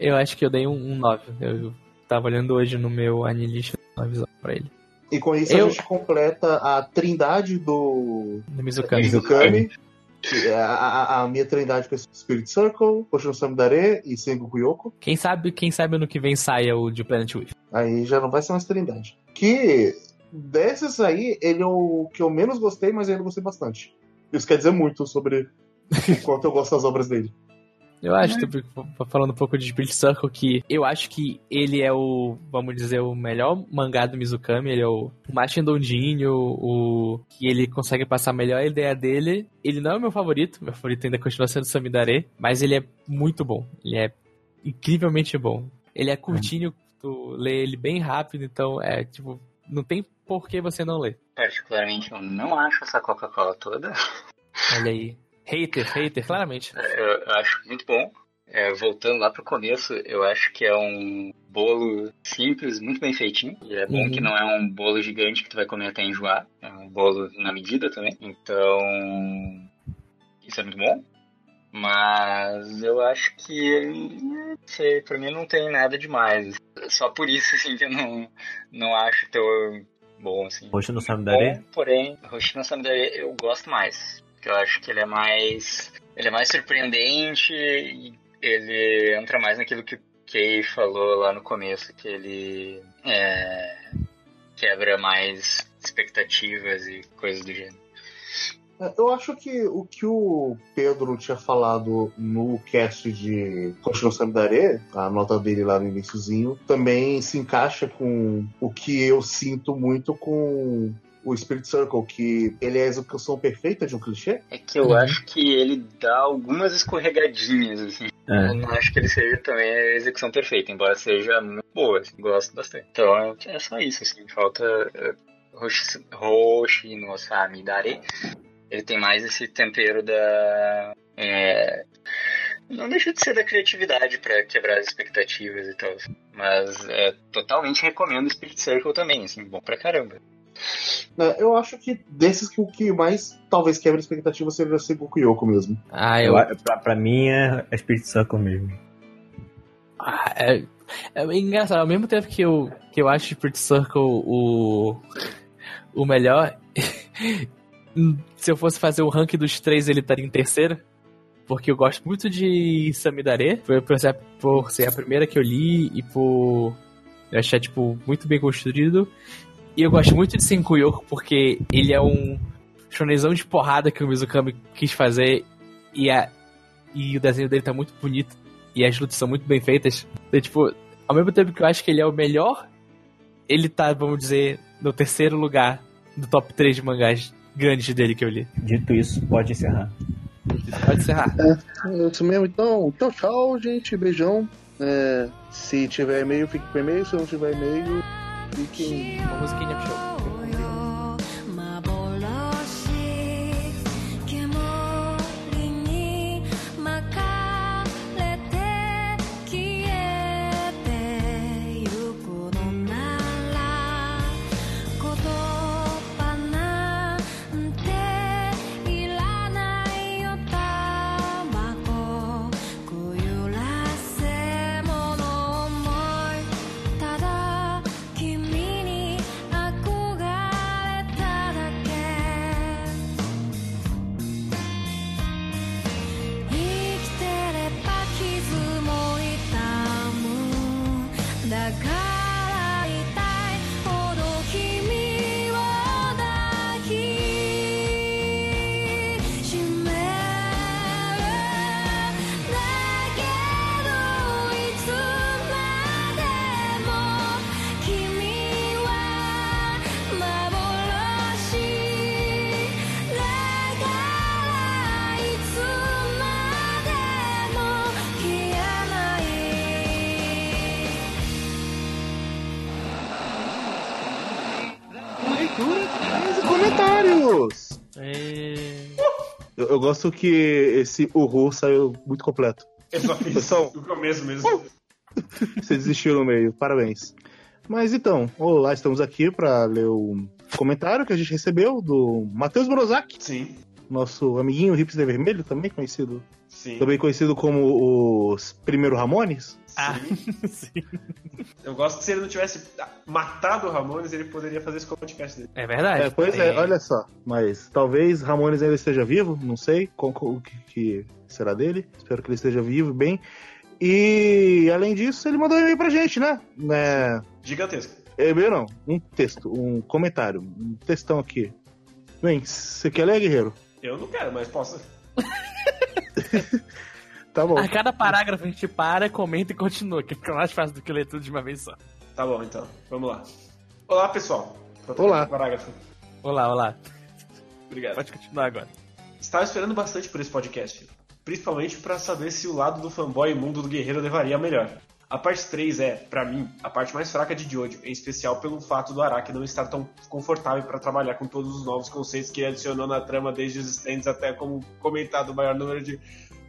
Eu acho que eu dei um, um 9. Eu tava olhando hoje no meu Anilist 9 pra ele. E com isso Eu- a gente completa a trindade do No Mizukami. Mizukami. É A, a, a minha trindade com Spirit Circle, Potion Samidare e Sengoku Yoko. Quem sabe, quem sabe ano que vem saia o de Planet With. Aí já não vai ser mais trindade. Que desses aí, ele é o que eu menos gostei, mas ainda gostei bastante. Isso quer dizer muito sobre o quanto eu gosto das obras dele. Eu acho, tipo, falando um pouco de Spirit Circle, que eu acho que ele é o, vamos dizer, o melhor mangá do Mizukami, ele é o mais tendondinho, o que ele consegue passar a melhor ideia dele. Ele não é o meu favorito, meu favorito ainda continua sendo Samidare, mas ele é muito bom, ele é incrivelmente bom. Ele é curtinho, tu lê ele bem rápido, então é, tipo, não tem por que você não ler. Particularmente, eu não acho essa Coca-Cola toda. Olha aí. Hater, hater, claramente. Eu, eu acho muito bom. É, voltando lá pro começo, eu acho que é um bolo simples, muito bem feitinho. E é bom Uhum. que não é um bolo gigante que tu vai comer até enjoar. É um bolo na medida também. Então, isso é muito bom. Mas eu acho que, não sei, pra mim não tem nada demais. Só por isso, assim, que eu não, não acho tão bom, assim. Sabe dar Bom, porém, Hoshino Samidare eu gosto mais. Eu acho que ele é mais. Ele é mais surpreendente e ele entra mais naquilo que o Kay falou lá no começo, que ele é, quebra mais expectativas e coisas do gênero. É, eu acho que o que o Pedro tinha falado no cast de Continuação da Areia, a nota dele lá no iníciozinho, também se encaixa com o que eu sinto muito com o Spirit Circle, que ele é a execução perfeita de um clichê. É que eu uhum. acho que ele dá algumas escorregadinhas, assim. É. Eu não acho que ele seja também a execução perfeita, embora seja muito boa, assim, gosto bastante. Então é só isso, assim, falta Roshi, Roshi no Samidare ele tem mais esse tempero da. É, não deixa de ser da criatividade para quebrar as expectativas e tal. Mas é, totalmente recomendo Spirit Circle também, assim, bom pra caramba. É, eu acho que desses que o que mais talvez quebra a expectativa seja o Sengoku Yoko mesmo. Ah, eu... pra, pra mim é, Spirit Circle mesmo. Ah, é, é engraçado, ao mesmo tempo que eu, que eu acho Spirit Circle o, o melhor, se eu fosse fazer o ranking dos três, ele estaria em terceiro. Porque eu gosto muito de Samidare. Por, por, por ser a primeira que eu li e por eu achar, tipo, muito bem construído. E eu gosto muito de Senkuyoku porque ele é um shonezão de porrada que o Mizukami quis fazer. E, a, e o desenho dele tá muito bonito. E as lutas são muito bem feitas. Então, tipo, ao mesmo tempo que eu acho que ele é o melhor, ele tá, vamos dizer, no terceiro lugar do top 3 de mangás grandes dele que eu li. Dito isso, pode encerrar. Pode encerrar. É, é isso mesmo. Então, tchau, tchau, gente. Beijão. É, se tiver e-mail, fique com e-mail. Se não tiver e-mail, fiquem. Uma musiquinha pro show. Eu gosto que esse uhul saiu muito completo. Eu só fiz Pessoal, o começo mesmo. Você desistiu no meio, parabéns. Mas então, olá, estamos aqui para ler o comentário que a gente recebeu do Matheus Brozak. Sim. Nosso amiguinho hipster vermelho, também conhecido. Sim. Também conhecido como os Primeiro Ramones. Ah, sim. Eu gosto que se ele não tivesse matado o Ramones, ele poderia fazer esse podcast dele. É verdade. É, pois é. é, olha só. Mas talvez Ramones ainda esteja vivo, não sei o que, que será dele. Espero que ele esteja vivo, bem. E além disso, ele mandou um e-mail pra gente, né? É... Gigantesco. E-mail não, um texto, um comentário, um textão aqui. Bem, você quer ler, guerreiro? Eu não quero, mas posso. Tá bom. A cada parágrafo a gente para, comenta e continua, que fica mais fácil do que ler tudo de uma vez só. Tá bom, então. Vamos lá. Olá, pessoal. Olá. Parágrafo. Olá, olá. Obrigado. Pode continuar agora. Estava esperando bastante por esse podcast, principalmente para saber se o lado do fanboy mundo do guerreiro levaria a melhor. A parte 3 é, para mim, a parte mais fraca de Jojo, em especial pelo fato do Araki não estar tão confortável para trabalhar com todos os novos conceitos que ele adicionou na trama desde os stands até como comentado o maior número de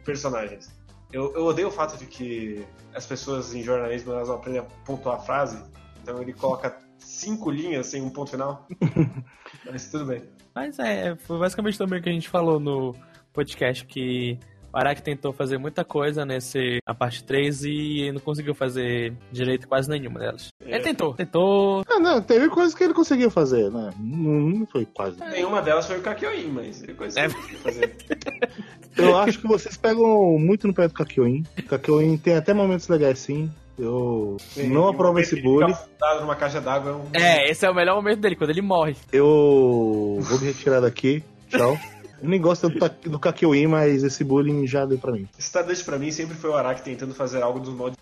personagens. Eu, eu odeio o fato de que as pessoas em jornalismo elas aprendem a pontuar a frase, então ele coloca cinco linhas sem um ponto final. Mas tudo bem. Mas é, foi basicamente também o que a gente falou no podcast que O Araki tentou fazer muita coisa nesse a parte 3 e não conseguiu fazer direito quase nenhuma delas. É. Ele tentou, tentou. Ah, não, teve coisas que ele conseguiu fazer, né? Não, não foi quase. Nenhuma delas foi o Kakyoin, mas ele conseguiu É. fazer. Eu acho que vocês pegam muito no pé do Kakyoin. Kakyoin tem até momentos legais, sim. Eu não aprovo esse bullying. numa caixa d'água é um... É, esse é o melhor momento dele, quando ele morre. Eu vou me retirar daqui. Tchau. Eu nem gosto do, do Kakyoin, mas esse bullying já deu pra mim. Stardust pra mim sempre foi o Araki tentando fazer algo dos modos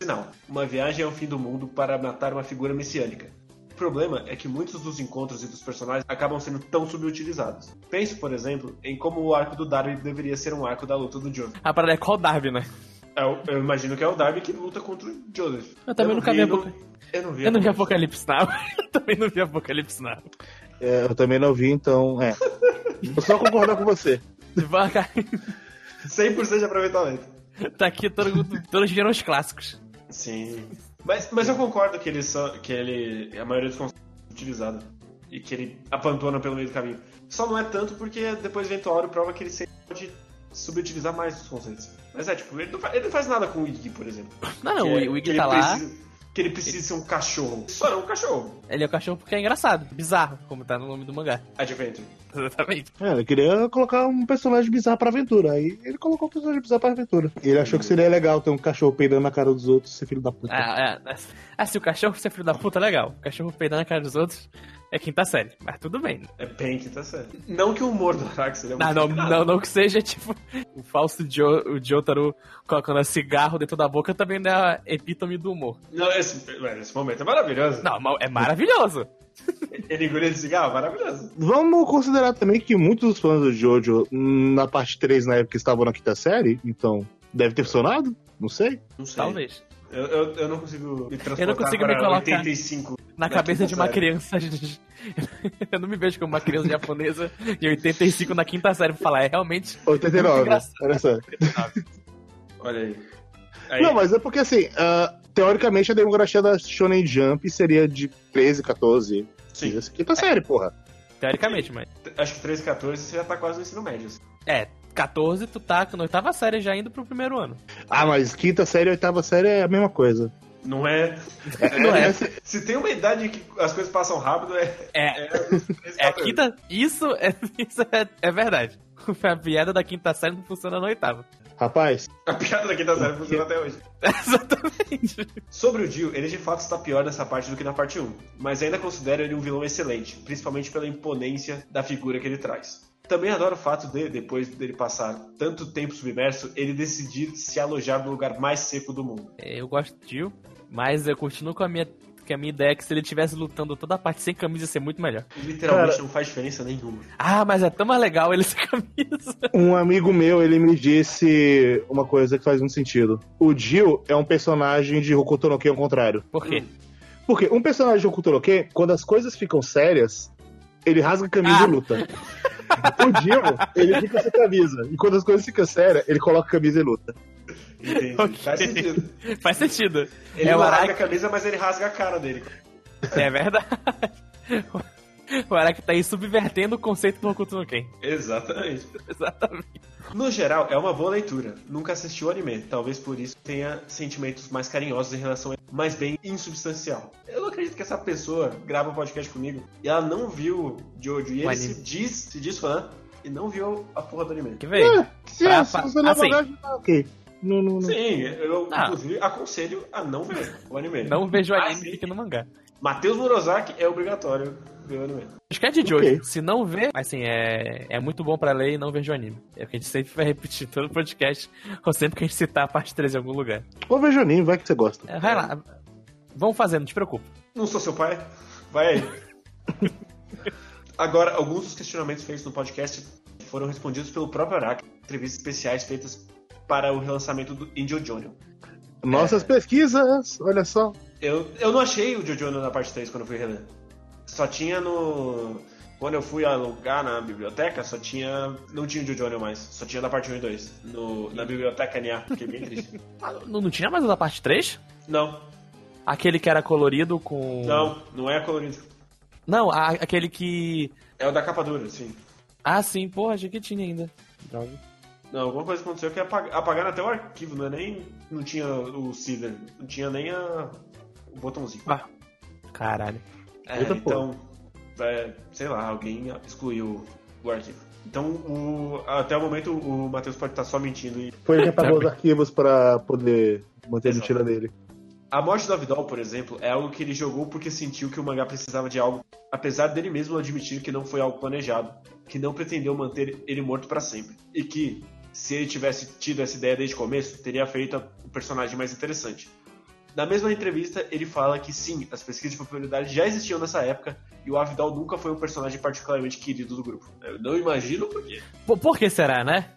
final. Uma viagem ao fim do mundo para matar uma figura messiânica. O problema é que muitos dos encontros e dos personagens acabam sendo tão subutilizados. Penso, por exemplo, em como o arco do Darby deveria ser um arco da luta do Joseph. A parada é qual Darby, né? Eu, eu imagino que é o Darby que luta contra o Joseph. Eu também não nunca vi no- Apoca- Eu não vi. Eu não vi Apocalipse Now. Eu também não vi Apocalipse Now. É, eu também não vi, então, é. Vou só concordar com você. Devagar. 100% de aproveitamento. Tá aqui todo, todos viram os clássicos. Sim. Mas, mas eu concordo que ele só, que ele a maioria dos conceitos é utilizado e que ele abandona pelo meio do caminho. Só não é tanto porque depois o Ventuário prova que ele sempre pode subutilizar mais os conceitos. Mas é, tipo, ele não, fa- ele não faz nada com o Iggy, por exemplo. Não, não, Que o, é- Iggy tá lá. precisa- que ele precisa ser um cachorro. Só não um cachorro. Ele é o cachorro porque é engraçado, bizarro, como tá no nome do mangá. Adventure. Exatamente. É, ele queria colocar um personagem bizarro pra aventura. Aí ele colocou um personagem bizarro pra aventura. Ele achou que seria legal ter um cachorro peidando na cara dos outros, ser filho da puta. Ah, é, ah, se o cachorro ser filho da puta, legal. O cachorro peidando na cara dos outros é quinta série. Mas tudo bem. É bem que tá certo. Não que o humor do Araki seja Não, muito não, não, não que seja tipo o falso jo, o Jotaro colocando cigarro dentro da boca também não é a epítome do humor. Não, esse, esse momento é maravilhoso. Não, é maravilhoso. Ele engoliu de cigarro, maravilhoso. Vamos considerar também que muitos dos fãs do Jojo, hum, na parte 3, na época, estavam na quinta série, então deve ter funcionado? Não sei. Não sei. Talvez. Eu, eu, eu não consigo me transportar Eu não consigo para me colocar 85. Na cabeça de uma série. criança. Eu não me vejo como uma criança japonesa de 85 na quinta série pra falar. É realmente. 89, engraçado. olha só. Olha aí. Aí, Não, mas é porque assim, ah, teoricamente a demografia da Shonen Jump seria de 13, 14. sim. Sim. Quinta série, porra. Teoricamente, mas. Acho que 13, 14 você já tá quase no ensino médio. assim. É, 14, tu tá na oitava série já indo pro primeiro ano. Ah, mas quinta série e oitava série é a mesma coisa. Não é. Não é. Se tem uma idade que as coisas passam rápido, é. É, É, 13, é 14. quinta. Isso é, isso é, é verdade. A piada da quinta série não funciona na oitava. Rapaz, A piada da quinta série funciona até hoje. Exatamente. Sobre o Dio, ele de fato está pior nessa parte do que na parte 1, mas ainda considero ele um vilão excelente, principalmente pela imponência da figura que ele traz. Também adoro o fato de, depois dele passar tanto tempo submerso, ele decidir se alojar no lugar mais seco do mundo. Eu gosto de Jill, mas eu continuo com a minha, com a minha ideia que se ele estivesse lutando toda a parte sem camisa ia ser muito melhor. Literalmente Cara- não faz diferença nenhuma. Ah, mas é tão mais legal ele sem camisa. um amigo meu, ele me disse uma coisa que faz muito sentido. O Jill é um personagem de Hokuto no Ken ao contrário. Por quê? Porque um personagem de Hokuto no Ken, quando as coisas ficam sérias, ele rasga a camisa Ah. e luta. O Jill, ele fica sem camisa. E quando as coisas ficam sérias, ele coloca a camisa e luta. Entendi. Ok. Faz sentido. Faz sentido. Ele é rasga a camisa, mas ele rasga a cara dele. É verdade. O Araki tá aí subvertendo o conceito do Hokuto no Ken. Exatamente. Exatamente. No geral, é uma boa leitura. Nunca assisti o anime, talvez por isso tenha sentimentos mais carinhosos em relação a ele, mas bem insubstancial. Eu não acredito que essa pessoa grava um podcast comigo e ela não viu Jojo e O ele anime. se diz, se diz fã e não viu a porra do anime. Que veio. Se, Pra- se pra- você não assim. bagagem, tá ok. Não, não, não. Sim, eu Ah. inclusive aconselho a não ver o anime. Não vejo o Ah, anime sim. fica no mangá. Matheus Murozaki é obrigatório ver o anime. Acho que é de Jojo. Se não vê, assim, é, é muito bom pra ler e não vejo o anime. É o que a gente sempre vai repetir todo podcast, ou sempre que a gente citar a parte 3 em algum lugar. Ou veja o anime, vai que você gosta. É, vai lá. Vamos fazer, não te preocupa. Não sou seu pai? Vai aí. Agora, alguns dos questionamentos feitos no podcast foram respondidos pelo próprio Araki em entrevistas especiais feitas para o relançamento do Indio Junior. Nossas pesquisas, olha só. Eu, eu não achei o Jojo na parte 3 quando eu fui reler. Só tinha no. Quando eu fui alugar na biblioteca, só tinha. Não tinha o Jojo mais. Só tinha da parte 1 e 2. No, na biblioteca NA. Fiquei bem triste. Ah, Não, não tinha mais o da parte 3? Não, Aquele que era colorido com. não, não é colorido. Não, a- aquele que. É o da capa dura, sim. Ah, sim, porra, achei que tinha ainda. Droga. Não, alguma coisa aconteceu que apag... apagaram até o arquivo, não é nem. Não tinha o Seeder, não tinha nem a... o botãozinho. Ah, caralho. É, Eita, então, é, sei lá, alguém excluiu o arquivo. Então, o- até o momento, o Matheus pode estar só mentindo. E... Foi ele que apagou os arquivos pra poder manter a mentira dele. A morte do Avidol, por exemplo, é algo que ele jogou porque sentiu que o mangá precisava de algo, apesar dele mesmo admitir que não foi algo planejado, que não pretendeu manter ele morto pra sempre. E que, se ele tivesse tido essa ideia desde o começo, teria feito o personagem mais interessante. Na mesma entrevista, ele fala que sim, as pesquisas de popularidade já existiam nessa época e o Avidal nunca foi um personagem particularmente querido do grupo. Eu não imagino por quê. Por, por que será, né?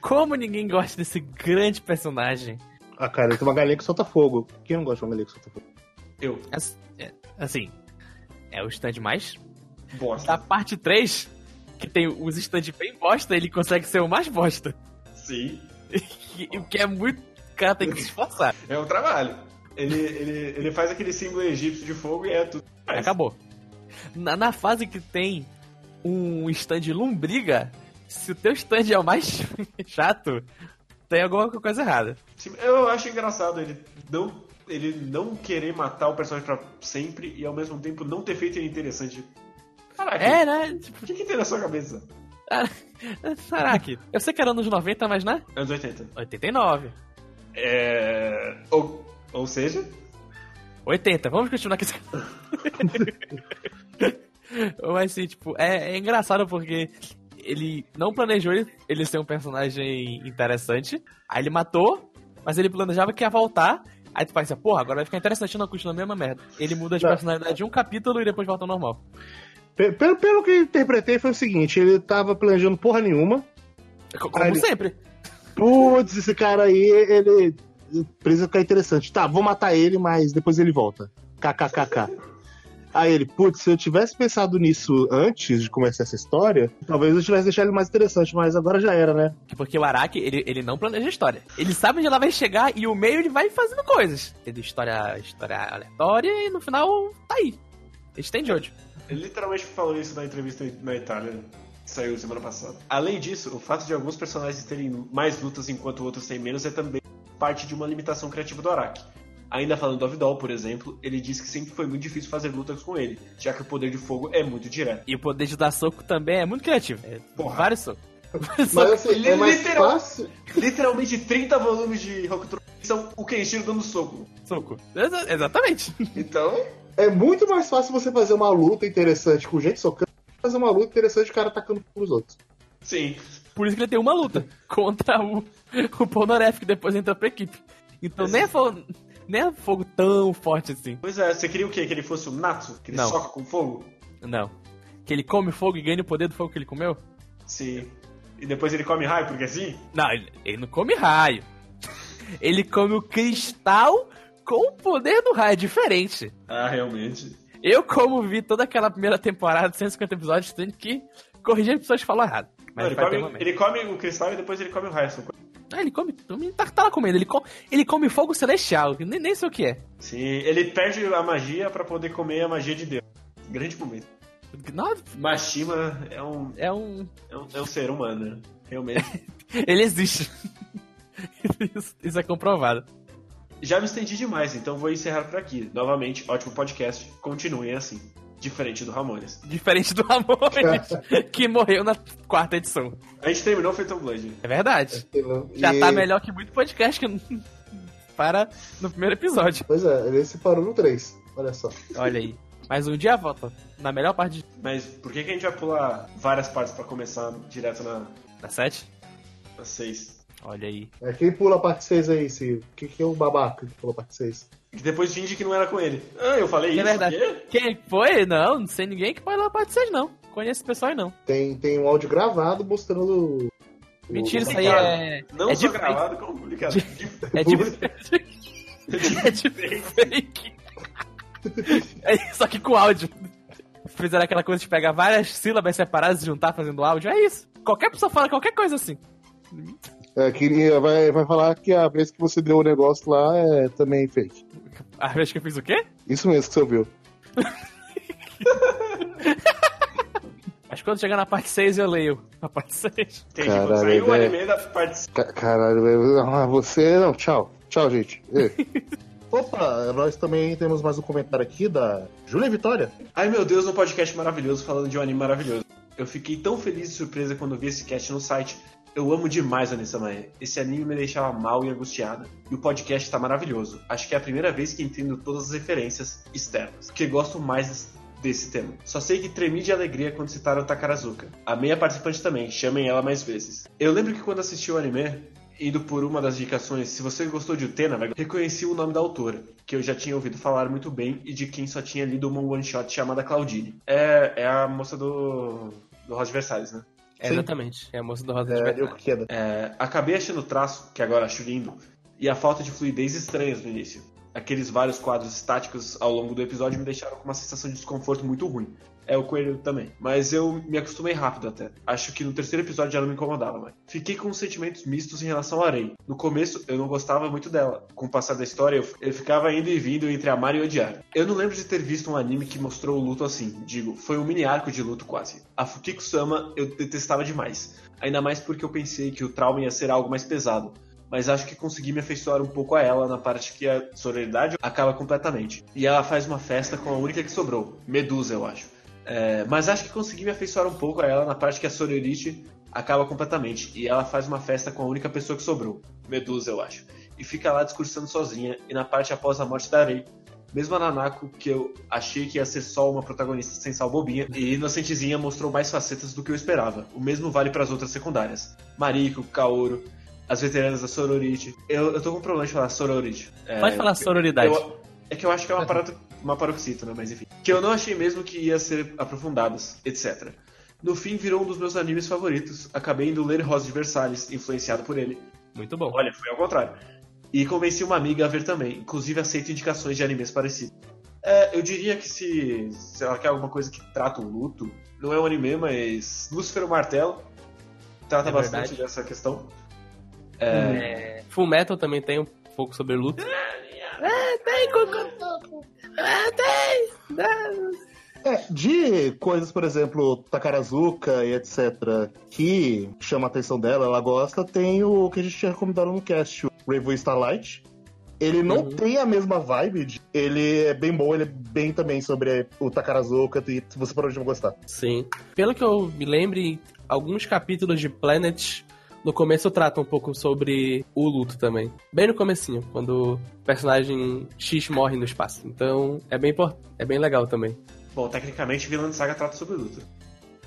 Como ninguém gosta desse grande personagem? Ah, cara, ele tem uma galinha que solta fogo. Quem não gosta de uma galinha que solta fogo? Eu, As- é, Assim, é o stand mais. bosta. Da parte 3, que tem os stands bem bosta, ele consegue ser o mais bosta. Sim, O que é muito. O cara tem que se esforçar. é um trabalho. Ele, ele, ele faz aquele símbolo egípcio de fogo e é tudo. Mas- Acabou. Na, na fase que tem um stand lombriga, se o teu stand é o mais chato, tem alguma coisa errada. Eu acho engraçado ele não, ele não querer matar o personagem pra sempre e ao mesmo tempo não ter feito ele interessante. Caraca, É, né? Tipo, o que, que tem na sua cabeça? caraca. Eu sei que era anos 90, mas né? Anos 80. 89. É. Ou, ou seja, 80, vamos continuar com esse. Mas assim, tipo, é, é engraçado porque ele não planejou ele, ele ser um personagem interessante. Aí ele matou, mas ele planejava que ia voltar. Aí tu pensa, porra, agora vai ficar interessante, não continua a mesma merda. Ele muda de Não. personalidade de um capítulo e depois volta ao normal. Pe- Pelo, pelo que eu interpretei, foi o seguinte: ele tava planejando porra nenhuma. Co- Como Aí ele- sempre. Putz, esse cara aí, ele precisa ficar interessante. Tá, vou matar ele, mas depois ele volta. KKKK. Aí ele, putz, se eu tivesse pensado nisso antes de começar essa história, talvez eu tivesse deixado ele mais interessante, mas agora já era, né? Porque o Araki, ele, ele não planeja a história. Ele sabe onde ela vai chegar e o meio ele vai fazendo coisas. Tendo história, história aleatória e no final tá aí. Estende de olho. ele literalmente falou isso na entrevista na Itália. que Saiu semana passada. Além disso, o fato de alguns personagens terem mais lutas enquanto outros têm menos é também parte de uma limitação criativa do Araki. Ainda falando do Avidol, por exemplo, ele disse que sempre foi muito difícil fazer lutas com ele, já que o poder de fogo é muito direto. E o poder de dar soco também é muito criativo. É Porra. vários socos. Mas assim, é mais Literal- fácil. Literalmente 30 volumes de Hokuto são o Kenshiro dando soco. Soco. Exa- exatamente. Então, É muito mais fácil você fazer uma luta interessante com gente socando fazer uma luta interessante o cara atacando os outros. sim. Por isso que ele tem uma luta contra o, o Polnareff, que depois entra pra equipe. Então nem é, fogo, nem é fogo tão forte assim. Pois é, você queria o quê? Que ele fosse o Natsu? Que ele Não. soca com fogo? Não. Que ele come fogo e ganha o poder do fogo que ele comeu? Sim. E depois ele come raio, porque assim? Não, ele, ele não come raio. Ele come o cristal com o poder do raio, é diferente. Ah, realmente. Eu, como vi toda aquela primeira temporada de 150 episódios, tenho que corrigir as pessoas que falam errado. Não, ele, come, ele come o cristal e depois ele come o coisas- Ah, ele come. Ele tá, tá lá comendo. Ele come, ele come fogo celestial. Nem, nem sei o que é. Sim, ele perde a magia pra poder comer a magia de Deus. Grande momento. Não, Mashima é um, é um. é um, é um ser humano, realmente. Ele existe. isso, isso é comprovado. Já me estendi demais, então vou encerrar por aqui. Novamente, ótimo podcast. Continuem assim. Diferente do Ramones. Diferente do Ramones, que morreu na quarta edição. A gente terminou Phantom Blood. É verdade. Já E- tá melhor que muito podcast que para no primeiro episódio. Pois é, ele se parou no 3. Olha só. Olha aí. Mas um dia volta. Na melhor parte de- Mas por que, que a gente vai pular várias partes pra começar direto na, da sete. na 6? Olha aí. É, quem pula a parte 6 aí, se O que, que é o babaca que pulou a parte 6? Que depois finge que não era com ele. Ah, eu falei É isso? verdade. quê? Quem foi? Não, não sei ninguém que pode lá parte 6, não. Conheço esse pessoal aí, não. Tem, tem um áudio gravado mostrando. Mentira, isso aí é. Não é só de gravado, como publicado. É de. é de fake. É, só que com áudio. Fizeram aquela coisa de pegar várias sílabas separadas e juntar fazendo áudio. É isso. Qualquer pessoa fala qualquer coisa assim. É, queria, vai, vai falar que a vez que você deu o negócio lá é também fake. A vez que eu fiz o quê? Isso mesmo que você ouviu. Mas quando chegar na parte 6 eu leio. A parte 6. Entendi. Caralho, saiu o velho. anime da parte. Ca- Caralho, velho. Ah, você. Não, tchau. Tchau, gente. Opa, nós também temos mais um comentário aqui da Júlia Vitória. Ai meu Deus, um podcast maravilhoso falando de um anime maravilhoso. Eu fiquei tão feliz e surpresa quando vi esse cast no site. Eu amo demais Anissa Mae. Esse anime me deixava mal e angustiada. E o podcast tá maravilhoso. Acho que é a primeira vez que entendo todas as referências externas. Porque gosto mais desse tema. Só sei que tremi de alegria quando citaram Takarazuka. Amei a participante também, chamem ela mais vezes. Eu lembro que quando assisti o anime, indo por uma das indicações, se você gostou de Utena, reconheci o nome da autora, que eu já tinha ouvido falar muito bem e de quem só tinha lido uma one shot chamada Claudine. É, é a moça do, do Rosa de Versalhes, né? É, exatamente. É a moça do Rosa de É, queda. É, acabei achando o traço, que agora acho lindo, e a falta de fluidez estranhas no início. Aqueles vários quadros estáticos ao longo do episódio me deixaram com uma sensação de desconforto muito ruim. É o coelho também. Mas eu me acostumei rápido até. Acho que no terceiro episódio já não me incomodava mais. Fiquei com sentimentos mistos em relação a Arei. No começo eu não gostava muito dela. Com o passar da história eu, eu ficava indo e vindo entre amar e odiar. Eu não lembro de ter visto um anime que mostrou o luto assim. Digo, foi um mini arco de luto quase. A Fukiko-sama eu detestava demais. Ainda mais porque eu pensei que o trauma ia ser algo mais pesado mas acho que consegui me afeiçoar um pouco a ela na parte que a sororidade acaba completamente. E ela faz uma festa com a única que sobrou, Medusa, eu acho. É, mas acho que consegui me afeiçoar um pouco a ela na parte que a sorority acaba completamente. E ela faz uma festa com a única pessoa que sobrou, Medusa, eu acho. E fica lá discursando sozinha, e na parte após a morte da Rei. Mesmo a Nanako, que eu achei que ia ser só uma protagonista sem sal bobinha, e inocentezinha mostrou mais facetas do que eu esperava. O mesmo vale para as outras secundárias. Mariko, Kaoru, as veteranas da Sorority. Eu, eu tô com um problema de falar Sorority. É, Pode falar sororidade. eu- é que eu acho que é uma, parada, uma paroxítona, mas enfim. Que eu não achei mesmo que ia ser aprofundadas, etc. No fim, virou um dos meus animes favoritos. Acabei indo ler Rosa de Versalhes, influenciado por ele. Muito bom. Olha, foi ao contrário. E convenci uma amiga a ver também. Inclusive, aceito indicações de animes parecidos. É, eu diria que se, se ela quer alguma coisa que trata o luto, não é um anime, mas Lúcifer o Martelo trata É bastante verdade. dessa questão. É, Full Metal também tem um pouco sobre luto. É, tem. É, tem. É, de coisas, por exemplo, Takarazuka e etc., que chama a atenção dela, ela gosta, tem o que a gente tinha recomendado no cast, o Rainbow Starlight. Ele não Uhum. tem a mesma vibe, de- ele é bem bom, ele é bem também sobre o Takarazuka, e você provavelmente vai gostar. Sim. Pelo que eu me lembre, alguns capítulos de Planet no começo tratam um pouco sobre o luto também. Bem no comecinho, quando o personagem X morre no espaço. Então, é bem, é bem legal também. Bom, tecnicamente, Vilã Saga trata sobre luto.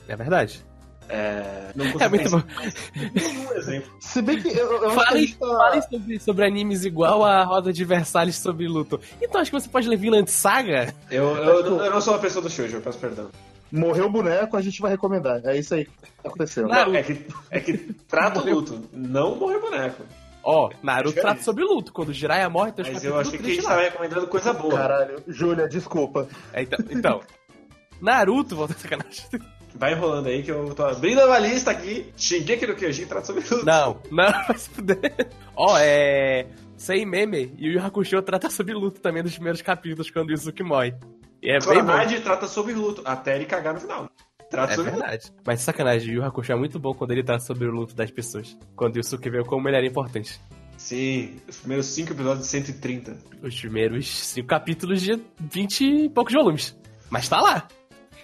É verdade. É, não consigo É muito bom. nenhum exemplo. Se bem que eu, eu acho que a Falem, tá... falem sobre, sobre animes igual a Roda de Versalhes sobre luto. Então acho que você pode ler Vinland Saga? Eu, eu, não- eu não sou uma pessoa do shoujo, eu peço perdão. Morreu o boneco, a gente vai recomendar. É isso aí que tá acontecendo. Naruto. Não, é que, é que trata o luto, não morrer boneco. Ó, Naruto Diferente. trata sobre luto. Quando Jiraiya morre, tem os Mas eu achei que a gente tava recomendando coisa boa. Caralho, Júlia, desculpa. É, então, então, Naruto, volta a sacanagem. Vai enrolando aí que eu tô abrindo a lista aqui. Shingeki no Kyojin trata sobre luto. Não, não, vai se fuder. Ó, é. Sem meme, e o Yu Hakusho trata sobre luto também nos primeiros capítulos, quando o Yuzuki morre. E é bem bom. Trata sobre luto, até ele cagar no final. Trata É sobre luto. verdade. Mas sacanagem, o Yu Hakusho é muito bom quando ele trata sobre o luto das pessoas. Quando o Yusuke veio como ele era importante. Sim, os primeiros cinco episódios de 130. Os primeiros cinco capítulos de 20 e poucos volumes. Mas tá lá.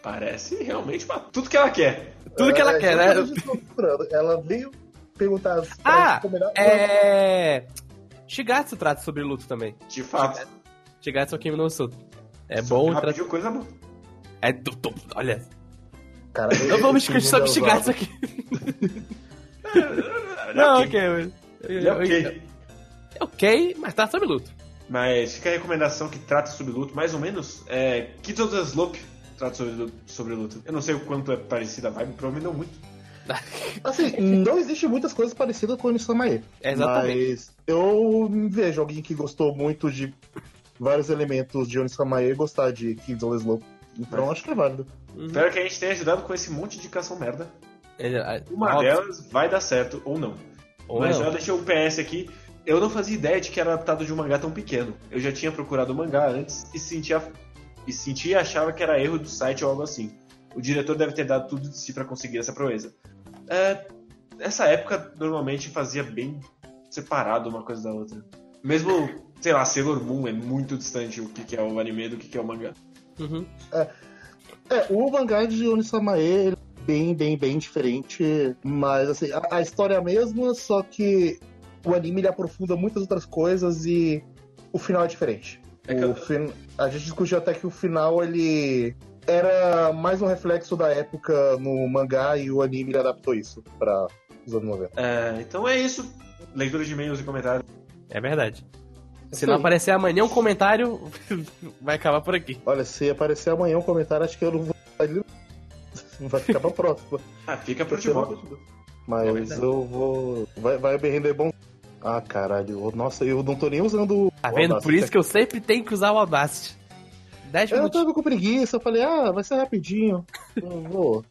Parece realmente uma- tudo que ela quer. Tudo que ela É, quer, então né? Ela veio perguntar pra Ah, gente combinar- é. Shigatsu trata sobre luto também. De fato. Shigatsu Kimi no Uso. É Só bom. Tra... coisa boa. É, tu- tu- olha, Cara, sobre mundo é Shigatsu usado. aqui. Não, ok. mas- Ele é ok. É ok, mas trata sobre luto. Mas fica a recomendação que trata sobre luto, mais ou menos. É, Kids of the Slope trata sobre, sobre luto. Eu não sei o quanto é parecida a vibe, provavelmente não muito. Assim, não existe muitas coisas parecidas com o Onisamae. Exatamente. Mas eu vejo alguém que gostou muito de vários elementos de Onisamae gostar de Kids Slope. Então acho que é válido. Uhum. Espero que a gente tenha ajudado com esse monte de indicação merda. É, Uma óbvio. delas vai dar certo ou não. Ou Mas não. já deixei um PS aqui. Eu não fazia ideia de que era adaptado de um mangá tão pequeno. Eu já tinha procurado o mangá antes e sentia e sentia e achava que era erro do site ou algo assim. O diretor deve ter dado tudo de si para conseguir essa proeza. É, essa época normalmente fazia bem separado uma coisa da outra. Mesmo, sei lá, Sailor Moon é muito distante o que, que é o anime do que, que é o mangá. Uhum. É, o mangá de Onisamae ele é bem, bem, bem diferente, mas assim, a, a história é a mesma, só que o anime ele aprofunda muitas outras coisas e o final é diferente. É que O eu- fin- A gente discutiu até que o final ele era mais um reflexo da época no mangá e o anime ele adaptou isso para os anos 90. É, então é isso. Leitura de e-mails e comentários. É verdade. Se não aparecer amanhã um comentário, vai acabar por aqui. Olha, se aparecer amanhã um comentário, acho que eu não vou. Vai ficar pra próxima. Ah, fica pro futebol. É Mas verdade. eu vou. Vai, vai me render bom. Ah, caralho. Nossa, eu não tô nem usando. Tá vendo? Por isso que eu sempre tenho que usar o Audacity. 10 Eu minutos. tava com preguiça, eu falei, ah, vai ser rapidinho. Eu vou.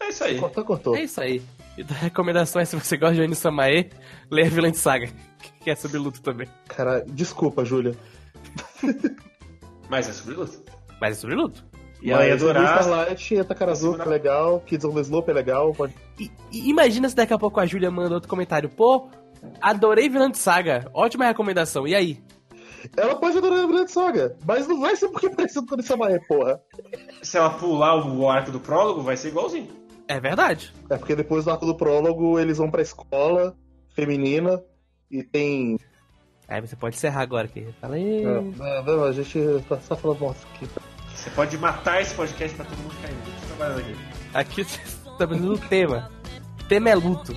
É isso aí. Cortou, cortou. É isso aí. E da recomendação é se você gosta de Oni Samae, leia Villain Saga, que é sobre luto também. Cara, desculpa, Júlia. Mas é sobre luta. Mas é sobre luto. E ela ia o adorar. Starlight, Takarazuka Segunda- é legal, Kids on the Slope é legal. Pode... E, e imagina se daqui a pouco a Júlia manda outro comentário. Pô, adorei Villain Saga. Ótima recomendação. E aí? Ela pode adorar a Grande Saga, mas não vai ser porque é parecido com essa Maia, porra. Se ela pular o arco do prólogo, vai ser igualzinho. É verdade. É porque depois do arco do prólogo eles vão pra escola feminina e tem. Aí você pode encerrar agora aqui. Fala aí. Não, não, não, a gente tá só falando morto aqui. Você pode matar esse podcast pra todo mundo cair. Trabalhar aqui. Aqui você tá fazendo o tema. O tema é luto.